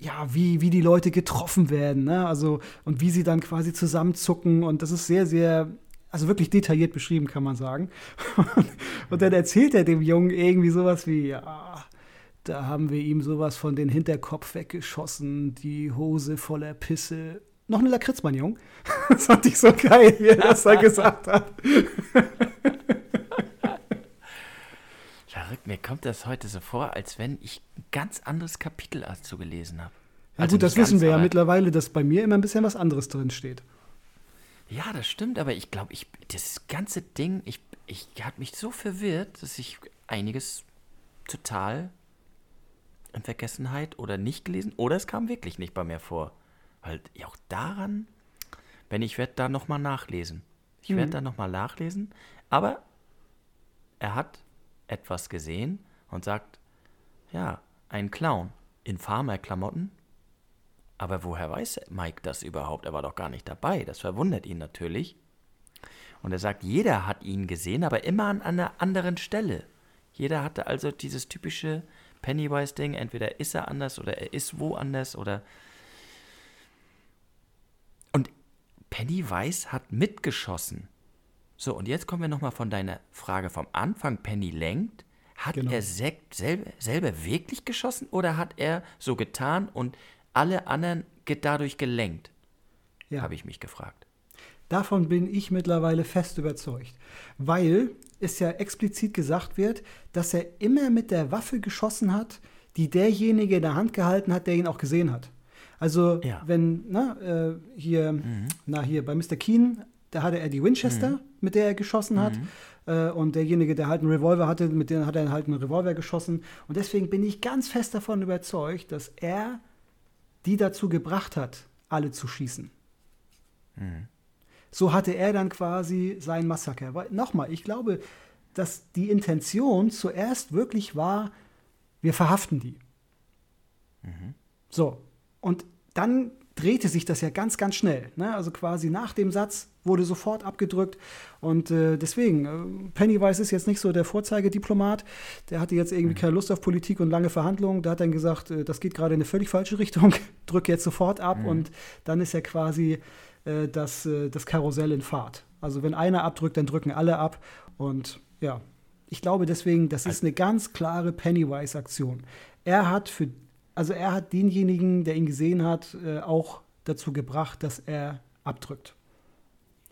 Speaker 2: ja, wie, wie die Leute getroffen werden, ne? Also, und wie sie dann quasi zusammenzucken. Und das ist sehr, sehr, also wirklich detailliert beschrieben, kann man sagen. und dann erzählt er dem Jungen irgendwie sowas wie, ja, da haben wir ihm sowas von den Hinterkopf weggeschossen, die Hose voller Pisse. Noch eine Lakritzmann, Jung. Das fand ich so geil, wie er das da gesagt hat.
Speaker 1: Verrückt, mir kommt das heute so vor, als wenn ich ein ganz anderes Kapitel dazu gelesen habe.
Speaker 2: Ja,
Speaker 1: Also
Speaker 2: gut, das wissen
Speaker 1: ganz,
Speaker 2: wir ja mittlerweile, dass bei mir immer ein bisschen was anderes drin steht.
Speaker 1: Ja, das stimmt, aber ich glaube, ich, das ganze Ding, ich, ich hat mich so verwirrt, dass ich einiges total in Vergessenheit oder nicht gelesen oder es kam wirklich nicht bei mir vor. Weil ja, auch daran, wenn ich werde da nochmal nachlesen. Ich werde da nochmal nachlesen, aber er hat etwas gesehen und sagt, ja, ein Clown in Farmerklamotten. Aber woher weiß Mike das überhaupt? Er war doch gar nicht dabei. Das verwundert ihn natürlich. Und er sagt, jeder hat ihn gesehen, aber immer an einer anderen Stelle. Jeder hatte also dieses typische Pennywise-Ding. Entweder ist er anders oder er ist woanders oder. Und Pennywise hat mitgeschossen. So, und jetzt kommen wir nochmal von deiner Frage vom Anfang. Penny lenkt. Hat
Speaker 2: Genau.
Speaker 1: er sel selber, selber wirklich geschossen oder hat er so getan und alle anderen dadurch gelenkt?
Speaker 2: Ja.
Speaker 1: Habe ich mich gefragt.
Speaker 2: Davon bin ich mittlerweile fest überzeugt. Weil es ja explizit gesagt wird, dass er immer mit der Waffe geschossen hat, die derjenige in der Hand gehalten hat, der ihn auch gesehen hat. Also,
Speaker 1: Ja.
Speaker 2: wenn, na, äh, hier, na, hier bei Mr. Keen, da hatte er die Winchester, mit der er geschossen hat. Äh, und derjenige, der halt einen Revolver hatte, mit dem hat er halt einen Revolver geschossen. Und deswegen bin ich ganz fest davon überzeugt, dass er die dazu gebracht hat, alle zu schießen. So hatte er dann quasi sein Massaker. Weil, nochmal, ich glaube, dass die Intention zuerst wirklich war, wir verhaften die. So, und dann drehte sich das ja ganz, ganz schnell. Ne? Also quasi nach dem Satz wurde sofort abgedrückt. Und äh, deswegen, äh, Pennywise ist jetzt nicht so der Vorzeigediplomat. Der hatte jetzt irgendwie keine Lust auf Politik und lange Verhandlungen. Der hat dann gesagt, äh, das geht gerade in eine völlig falsche Richtung. Drück jetzt sofort ab. Und dann ist ja quasi äh, das, äh, das Karussell in Fahrt. Also wenn einer abdrückt, dann drücken alle ab. Und ja, ich glaube deswegen, das ist eine ganz klare Pennywise-Aktion. Er hat für, also er hat denjenigen, der ihn gesehen hat, äh, auch dazu gebracht, dass er abdrückt.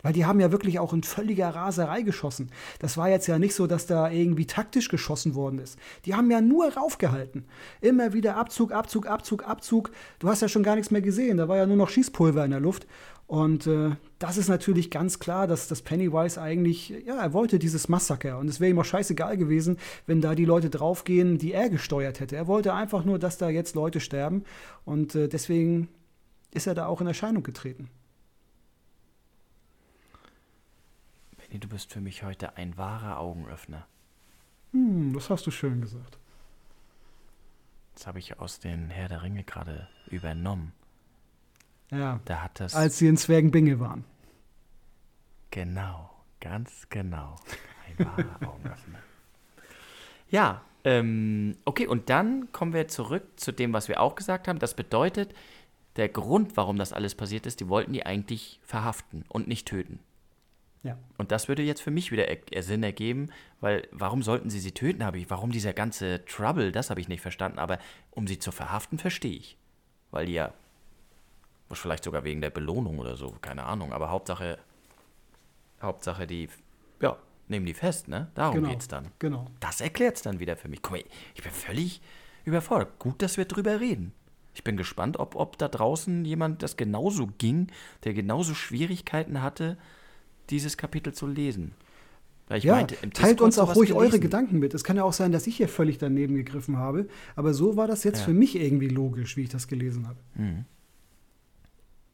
Speaker 2: Weil die haben ja wirklich auch in völliger Raserei geschossen. Das war jetzt ja nicht so, dass da irgendwie taktisch geschossen worden ist. Die haben ja nur raufgehalten. Immer wieder Abzug, Abzug, Abzug, Abzug. Du hast ja schon gar nichts mehr gesehen. Da war ja nur noch Schießpulver in der Luft. Und äh, das ist natürlich ganz klar, dass das Pennywise eigentlich, ja, er wollte dieses Massaker. Und es wäre ihm auch scheißegal gewesen, wenn da die Leute draufgehen, die er gesteuert hätte. Er wollte einfach nur, dass da jetzt Leute sterben. Und äh, deswegen ist er da auch in Erscheinung getreten.
Speaker 1: Benny, du bist für mich heute ein wahrer Augenöffner.
Speaker 2: Hm, das hast du schön gesagt.
Speaker 1: Das habe ich aus den Herr der Ringe gerade übernommen.
Speaker 2: Ja,
Speaker 1: Da hat das.
Speaker 2: als sie in Zwergenbinge waren.
Speaker 1: Genau, ganz genau. Ein wahrer Augenöffner. Ja, ähm, okay, und dann kommen wir zurück zu dem, was wir auch gesagt haben. Das bedeutet, der Grund, warum das alles passiert ist, die wollten die eigentlich verhaften und nicht töten.
Speaker 2: Ja.
Speaker 1: Und das würde jetzt für mich wieder er Sinn ergeben, weil warum sollten sie sie töten, habe ich, warum dieser ganze Trouble, das habe ich nicht verstanden, aber um sie zu verhaften, verstehe ich. Weil die ja, vielleicht sogar wegen der Belohnung oder so, keine Ahnung, aber Hauptsache, Hauptsache die, ja, nehmen die fest, ne? Darum
Speaker 2: Genau.
Speaker 1: geht's dann.
Speaker 2: Genau.
Speaker 1: Das erklärt es dann wieder für mich. Guck mal, ich bin völlig überfordert. Gut, dass wir drüber reden. Ich bin gespannt, ob, ob da draußen jemand das genauso ging, der genauso Schwierigkeiten hatte, dieses Kapitel zu lesen. Weil ich
Speaker 2: ja,
Speaker 1: meinte,
Speaker 2: teilt uns auch ruhig eure
Speaker 1: gelesen.
Speaker 2: Gedanken mit. Es kann ja auch sein, dass ich hier völlig daneben gegriffen habe. Aber so war das jetzt
Speaker 1: Ja.
Speaker 2: für mich irgendwie logisch, wie ich das gelesen habe.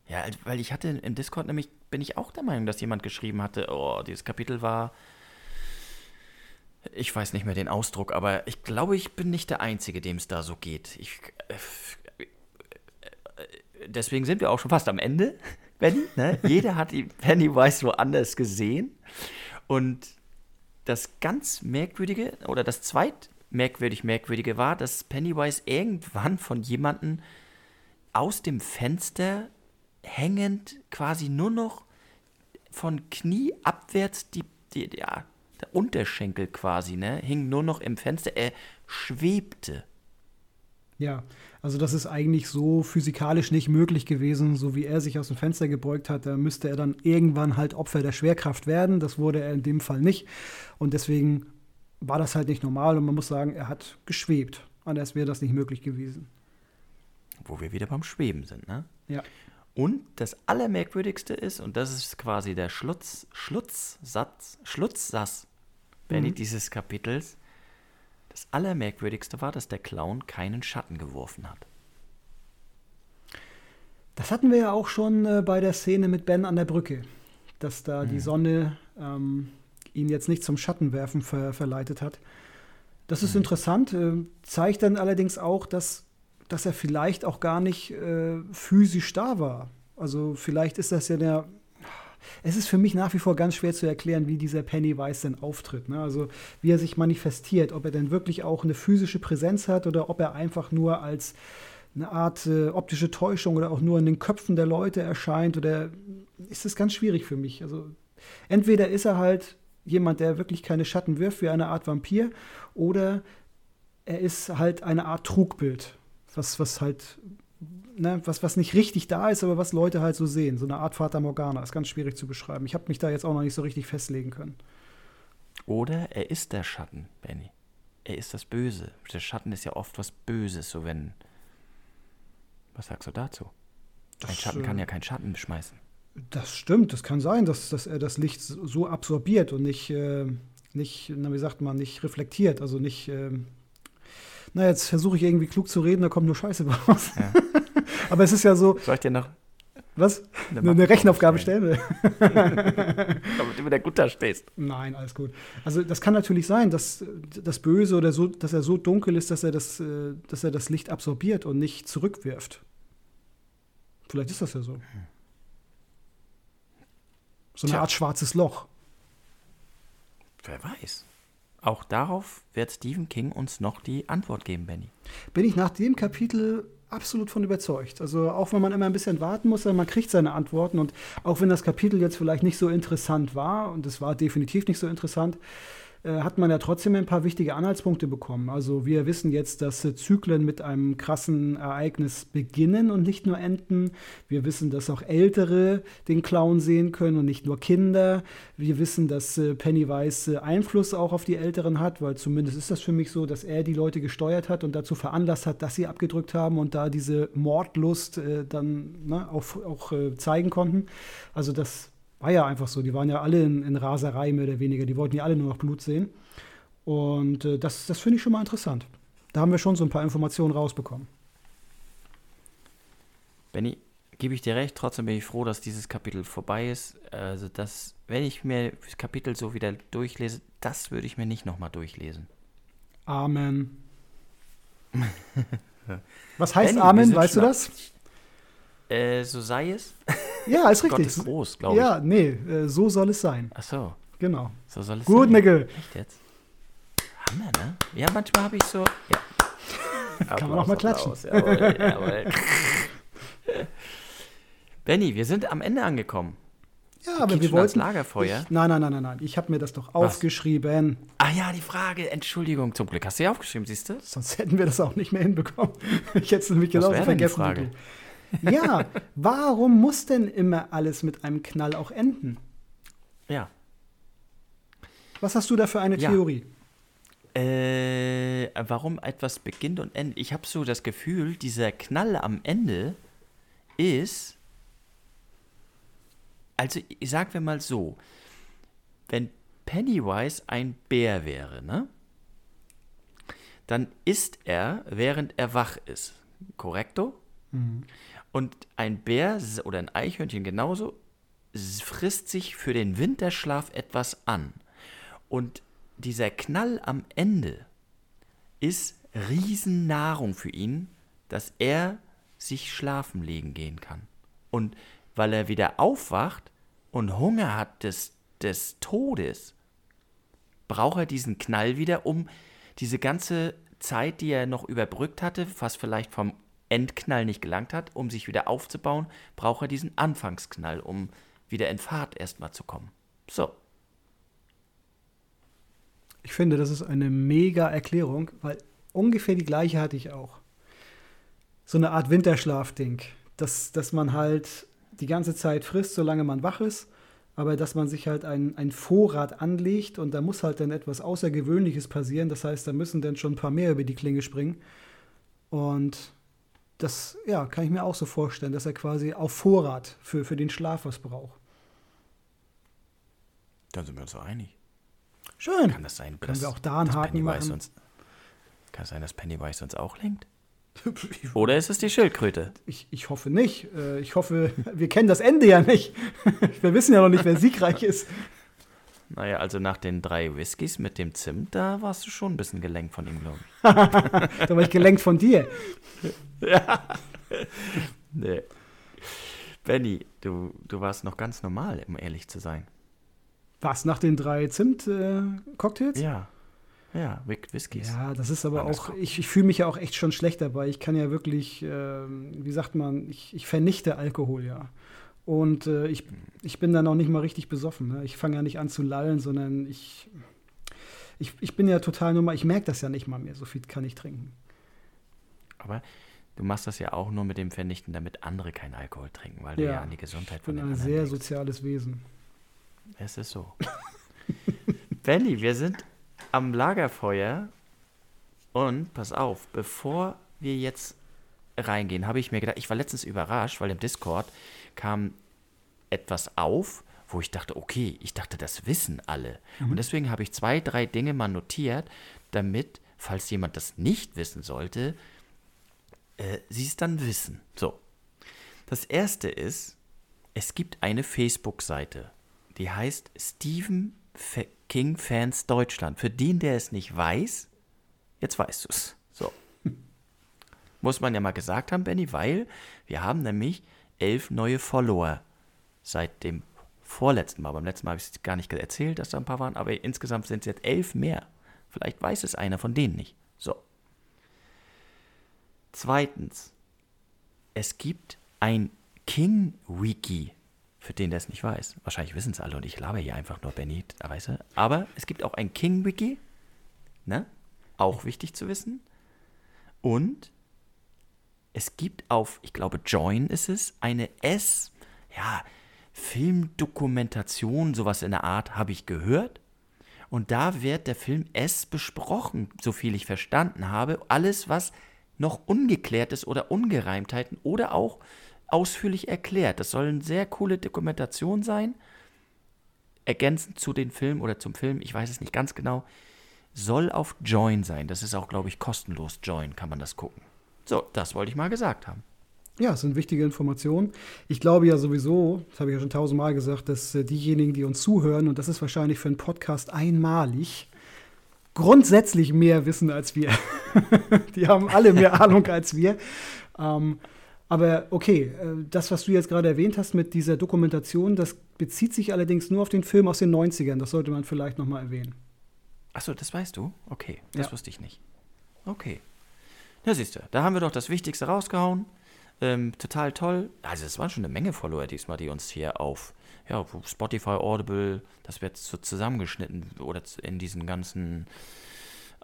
Speaker 1: Ja, also, weil ich hatte im Discord nämlich, bin ich auch der Meinung, dass jemand geschrieben hatte, oh, dieses Kapitel war, ich weiß nicht mehr den Ausdruck, aber ich glaube, ich bin nicht der Einzige, dem es da so geht. Ich, äh, äh, deswegen sind wir auch schon fast am Ende, Benny. Ne? Jeder hat Pennywise woanders gesehen. Und das ganz merkwürdige oder das zweit merkwürdig merkwürdige war, dass Pennywise irgendwann von jemandem aus dem Fenster hängend quasi nur noch von Knie abwärts die, die ja, der Unterschenkel quasi, ne, hing nur noch im Fenster. Er schwebte.
Speaker 2: Ja, also das ist eigentlich so physikalisch nicht möglich gewesen, so wie er sich aus dem Fenster gebeugt hat. Da müsste er dann irgendwann halt Opfer der Schwerkraft werden. Das wurde er in dem Fall nicht. Und deswegen war das halt nicht normal. Und man muss sagen, er hat geschwebt. Anders wäre das nicht möglich gewesen.
Speaker 1: Wo wir wieder beim Schweben sind, ne?
Speaker 2: Ja.
Speaker 1: Und das Allermerkwürdigste ist, und das ist quasi der Schlutz, Schlutzsatz, Schlutzsatz, Benny, mhm. dieses Kapitels, das Allermerkwürdigste war, dass der Clown keinen Schatten geworfen hat.
Speaker 2: Das hatten wir ja auch schon äh, bei der Szene mit Ben an der Brücke, dass da mhm. die Sonne ähm, ihn jetzt nicht zum Schattenwerfen ver verleitet hat. Das ist mhm. interessant, äh, zeigt dann allerdings auch, dass dass er vielleicht auch gar nicht äh, physisch da war. Also vielleicht ist das ja der. Es ist für mich nach wie vor ganz schwer zu erklären, wie dieser Pennywise denn auftritt. Ne? Also wie er sich manifestiert, ob er denn wirklich auch eine physische Präsenz hat oder ob er einfach nur als eine Art äh, optische Täuschung oder auch nur in den Köpfen der Leute erscheint oder ist das ganz schwierig für mich. Also entweder ist er halt jemand, der wirklich keine Schatten wirft wie eine Art Vampir oder er ist halt eine Art Trugbild was, was halt, ne, was, was nicht richtig da ist, aber was Leute halt so sehen. So eine Art Fata Morgana. Ist ganz schwierig zu beschreiben. Ich habe mich da jetzt auch noch nicht so richtig festlegen können.
Speaker 1: Oder er ist der Schatten, Benny. Er ist das Böse. Der Schatten ist ja oft was Böses, so wenn. Was sagst du dazu? Das, Ein Schatten kann ja keinen Schatten beschmeißen.
Speaker 2: Das stimmt, das kann sein, dass, dass er das Licht so absorbiert und nicht, äh, nicht, na, wie sagt man, nicht reflektiert, also nicht äh, na, jetzt versuche ich irgendwie klug zu reden, da kommt nur Scheiße raus. Ja. Aber es ist ja so.
Speaker 1: Soll ich dir noch.
Speaker 2: Was? Eine, eine Rechenaufgabe stellen.
Speaker 1: Damit du wieder gut da stehst.
Speaker 2: Nein, alles gut. Also das kann natürlich sein, dass das Böse oder so, dass er so dunkel ist, dass er das, äh, dass er das Licht absorbiert und nicht zurückwirft. Vielleicht ist das ja so. So eine Tja. Art schwarzes Loch.
Speaker 1: Wer weiß. Auch darauf wird Stephen King uns noch die Antwort geben, Benny.
Speaker 2: Bin ich nach dem Kapitel absolut von überzeugt. Also auch wenn man immer ein bisschen warten muss, man kriegt seine Antworten und auch wenn das Kapitel jetzt vielleicht nicht so interessant war und es war definitiv nicht so interessant, hat man ja trotzdem ein paar wichtige Anhaltspunkte bekommen. Also wir wissen jetzt, dass äh, Zyklen mit einem krassen Ereignis beginnen und nicht nur enden. Wir wissen, dass auch Ältere den Clown sehen können und nicht nur Kinder. Wir wissen, dass äh, Pennywise Einfluss auch auf die Älteren hat, weil zumindest ist das für mich so, dass er die Leute gesteuert hat und dazu veranlasst hat, dass sie abgedrückt haben und da diese Mordlust äh, dann ne, auch, auch äh, zeigen konnten. Also das war ja einfach so. Die waren ja alle in, in Raserei mehr oder weniger. Die wollten ja alle nur noch Blut sehen. Und äh, das, das finde ich schon mal interessant. Da haben wir schon so ein paar Informationen rausbekommen.
Speaker 1: Benny, gebe ich dir recht, trotzdem bin ich froh, dass dieses Kapitel vorbei ist. Also, das, wenn ich mir das Kapitel so wieder durchlese, das würde ich mir nicht nochmal durchlesen.
Speaker 2: Amen. Was heißt Benny, Amen? Weißt du das?
Speaker 1: Äh, so sei es.
Speaker 2: Ja, ist richtig. Gott
Speaker 1: ist groß, glaube ich.
Speaker 2: Ja, nee, äh, so soll es sein.
Speaker 1: Ach so.
Speaker 2: Genau.
Speaker 1: So soll es
Speaker 2: Gut, sein. Nickel.
Speaker 1: Echt jetzt? Hammer, ne? Ja, manchmal habe ich so. Ja.
Speaker 2: Kann man auch mal klatschen.
Speaker 1: Jawohl, jawohl. Benny, wir sind am Ende angekommen.
Speaker 2: Ja, aber wir wollten.
Speaker 1: Lagerfeuer?
Speaker 2: Ich, nein, nein, nein, nein, nein. Ich habe mir das doch Was? aufgeschrieben.
Speaker 1: Ah ja, die Frage. Entschuldigung, zum Glück hast du ja aufgeschrieben, siehst du?
Speaker 2: Sonst hätten wir das auch nicht mehr hinbekommen. Ich hätte es nämlich genauso vergessen. Die Frage? Ja, warum muss denn immer alles mit einem Knall auch enden?
Speaker 1: Ja.
Speaker 2: Was hast du da für eine ja. Theorie?
Speaker 1: Äh, warum etwas beginnt und endet? Ich habe so das Gefühl, dieser Knall am Ende ist. Also, sagen wir mal so: Wenn Pennywise ein Bär wäre, ne? Dann isst er, während er wach ist. Korrekto? Mhm. Und ein Bär oder ein Eichhörnchen genauso frisst sich für den Winterschlaf etwas an. Und dieser Knall am Ende ist Riesennahrung für ihn, dass er sich schlafen legen gehen kann. Und weil er wieder aufwacht und Hunger hat des, des Todes, braucht er diesen Knall wieder, um diese ganze Zeit, die er noch überbrückt hatte, was vielleicht vom Endknall nicht gelangt hat, um sich wieder aufzubauen, braucht er diesen Anfangsknall, um wieder in Fahrt erstmal zu kommen. So.
Speaker 2: Ich finde, das ist eine mega Erklärung, weil ungefähr die gleiche hatte ich auch. So eine Art Winterschlaf-Ding. Dass, dass man halt die ganze Zeit frisst, solange man wach ist, aber dass man sich halt einen Vorrat anlegt und da muss halt dann etwas Außergewöhnliches passieren. Das heißt, da müssen dann schon ein paar mehr über die Klinge springen. Und das ja, kann ich mir auch so vorstellen, dass er quasi auf Vorrat für, für den Schlaf was braucht.
Speaker 1: Dann sind wir uns so einig.
Speaker 2: Schön.
Speaker 1: Kann das sein,
Speaker 2: Können
Speaker 1: dass,
Speaker 2: wir auch da einen Haken
Speaker 1: Pennywise
Speaker 2: machen?
Speaker 1: uns, Kann es sein, dass Pennywise uns auch lenkt? Oder ist es die Schildkröte?
Speaker 2: Ich, ich hoffe nicht. Äh, Ich hoffe, wir kennen das Ende ja nicht. Wir wissen ja noch nicht, wer siegreich ist.
Speaker 1: Naja, also nach den drei Whiskys mit dem Zimt, da warst du schon ein bisschen gelenkt von ihm, glaube ich.
Speaker 2: Da war ich gelenkt von dir.
Speaker 1: Nee. Benny, du, du warst noch ganz normal, um ehrlich zu sein.
Speaker 2: Was, nach den drei Zimt-Cocktails?
Speaker 1: Ja. Ja, Whis- Whiskys.
Speaker 2: Ja, das ist aber
Speaker 1: das
Speaker 2: auch, ich, ich fühle mich ja auch echt schon schlecht dabei. Ich kann ja wirklich, ähm, wie sagt man, ich, ich vernichte Alkohol, ja. Und äh, ich, ich bin dann auch nicht mal richtig besoffen. Ne? Ich fange ja nicht an zu lallen, sondern ich, ich, ich bin ja total normal. Ich merke das ja nicht mal mehr. So viel kann ich trinken.
Speaker 1: Aber du machst das ja auch nur mit dem Vernichten, damit andere keinen Alkohol trinken, weil du
Speaker 2: Ja.
Speaker 1: ja an die Gesundheit
Speaker 2: Ich
Speaker 1: von
Speaker 2: bin
Speaker 1: den
Speaker 2: ein
Speaker 1: anderen
Speaker 2: sehr
Speaker 1: denkst.
Speaker 2: soziales Wesen.
Speaker 1: Es ist so. Benny, wir sind am Lagerfeuer und pass auf, bevor wir jetzt reingehen, habe ich mir gedacht, ich war letztens überrascht, weil im Discord kam etwas auf, wo ich dachte, okay, ich dachte, das wissen alle. Und deswegen habe ich zwei, drei Dinge mal notiert, damit, falls jemand das nicht wissen sollte, äh, sie es dann wissen. So. Das erste ist, es gibt eine Facebook-Seite, die heißt Stephen King Fans Deutschland. Für den, der es nicht weiß, jetzt weißt du es. So. Muss man ja mal gesagt haben, Benny, weil wir haben nämlich elf neue Follower seit dem vorletzten Mal. Beim letzten Mal habe ich es gar nicht erzählt, dass da ein paar waren, aber insgesamt sind es jetzt elf mehr. Vielleicht weiß es einer von denen nicht. So. Zweitens, es gibt ein King-Wiki, für den, der es nicht weiß. Wahrscheinlich wissen es alle und ich laber hier einfach nur, Benny, weißt du? Aber es gibt auch ein King-Wiki, ne? Auch wichtig zu wissen. Und es gibt auf, ich glaube, Join ist es, eine S, ja, Filmdokumentation, sowas in der Art, habe ich gehört. Und da wird der Film S besprochen, so viel ich verstanden habe. Alles, was noch ungeklärt ist oder Ungereimtheiten oder auch ausführlich erklärt. Das soll eine sehr coole Dokumentation sein. Ergänzend zu den Film oder zum Film, ich weiß es nicht ganz genau, soll auf Join sein. Das ist auch, glaube ich, kostenlos. Join kann man das gucken. So, das wollte ich mal gesagt haben.
Speaker 2: Ja, es sind wichtige Informationen. Ich glaube ja sowieso, das habe ich ja schon tausendmal gesagt, dass äh, diejenigen, die uns zuhören, und das ist wahrscheinlich für einen Podcast einmalig, grundsätzlich mehr wissen als wir. die haben alle mehr Ahnung als wir. Ähm, aber okay, äh, das, was du jetzt gerade erwähnt hast mit dieser Dokumentation, das bezieht sich allerdings nur auf den Film aus den 90ern. Das sollte man vielleicht nochmal erwähnen.
Speaker 1: Achso, das weißt du? Okay, das
Speaker 2: Ja.
Speaker 1: wusste ich nicht. Okay. Ja, siehst du, da haben wir doch das Wichtigste rausgehauen. Ähm, total toll. Also es waren schon eine Menge Follower diesmal, die uns hier auf ja, Spotify, Audible, das wird so zusammengeschnitten oder in diesen ganzen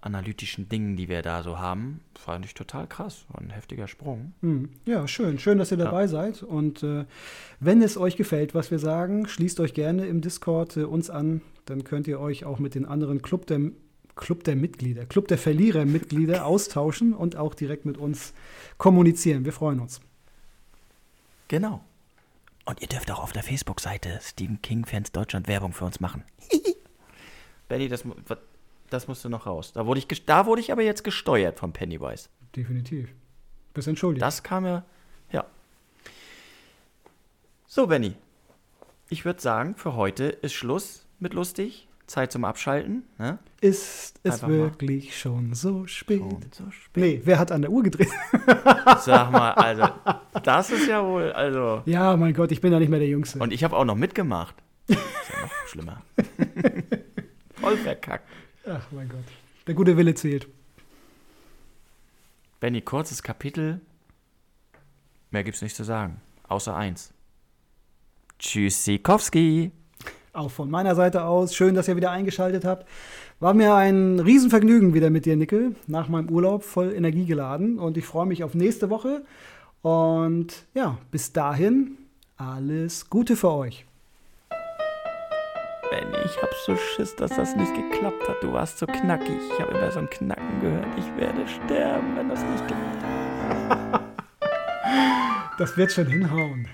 Speaker 1: analytischen Dingen, die wir da so haben. Fand ich total krass. War ein heftiger Sprung.
Speaker 2: Hm. Ja, schön. Schön, dass ihr dabei seid. Und äh, wenn es euch gefällt, was wir sagen, schließt euch gerne im Discord äh, uns an. Dann könnt ihr euch auch mit den anderen Club Club der Mitglieder, Club der Verlierer-Mitglieder austauschen und auch direkt mit uns kommunizieren. Wir freuen uns.
Speaker 1: Genau. Und ihr dürft auch auf der Facebook-Seite Stephen King Fans Deutschland Werbung für uns machen. Benny, das, das musst du noch raus. Da wurde, ich, da wurde ich aber jetzt gesteuert von Pennywise.
Speaker 2: Definitiv. Bist entschuldigt.
Speaker 1: Das kam ja. Ja. So, Benny. Ich würde sagen, für heute ist Schluss mit lustig. Zeit zum Abschalten. Ne?
Speaker 2: Ist es
Speaker 1: Einfach mal.
Speaker 2: wirklich schon so spät?
Speaker 1: Schon so spät.
Speaker 2: Nee, wer hat an der Uhr gedreht?
Speaker 1: Sag mal, also, das ist ja wohl, also.
Speaker 2: ja, mein Gott, ich bin ja nicht mehr der Jüngste.
Speaker 1: Und ich habe auch noch mitgemacht. Ist ja noch schlimmer. Voll verkackt.
Speaker 2: Ach, mein Gott. Der gute Wille zählt.
Speaker 1: Benny, kurzes Kapitel. Mehr gibt's nicht zu sagen. Außer eins. Tschüssikowski.
Speaker 2: Auch von meiner Seite aus. Schön, dass ihr wieder eingeschaltet habt. War mir ein Riesenvergnügen wieder mit dir, Nickel. Nach meinem Urlaub voll Energie geladen. Und ich freue mich auf nächste Woche. Und ja, bis dahin alles Gute für euch.
Speaker 1: Benny, ich hab so Schiss, dass das nicht geklappt hat. Du warst so knackig. Ich habe immer so ein Knacken gehört. Ich werde sterben, wenn das nicht klappt.
Speaker 2: Das wird schon hinhauen.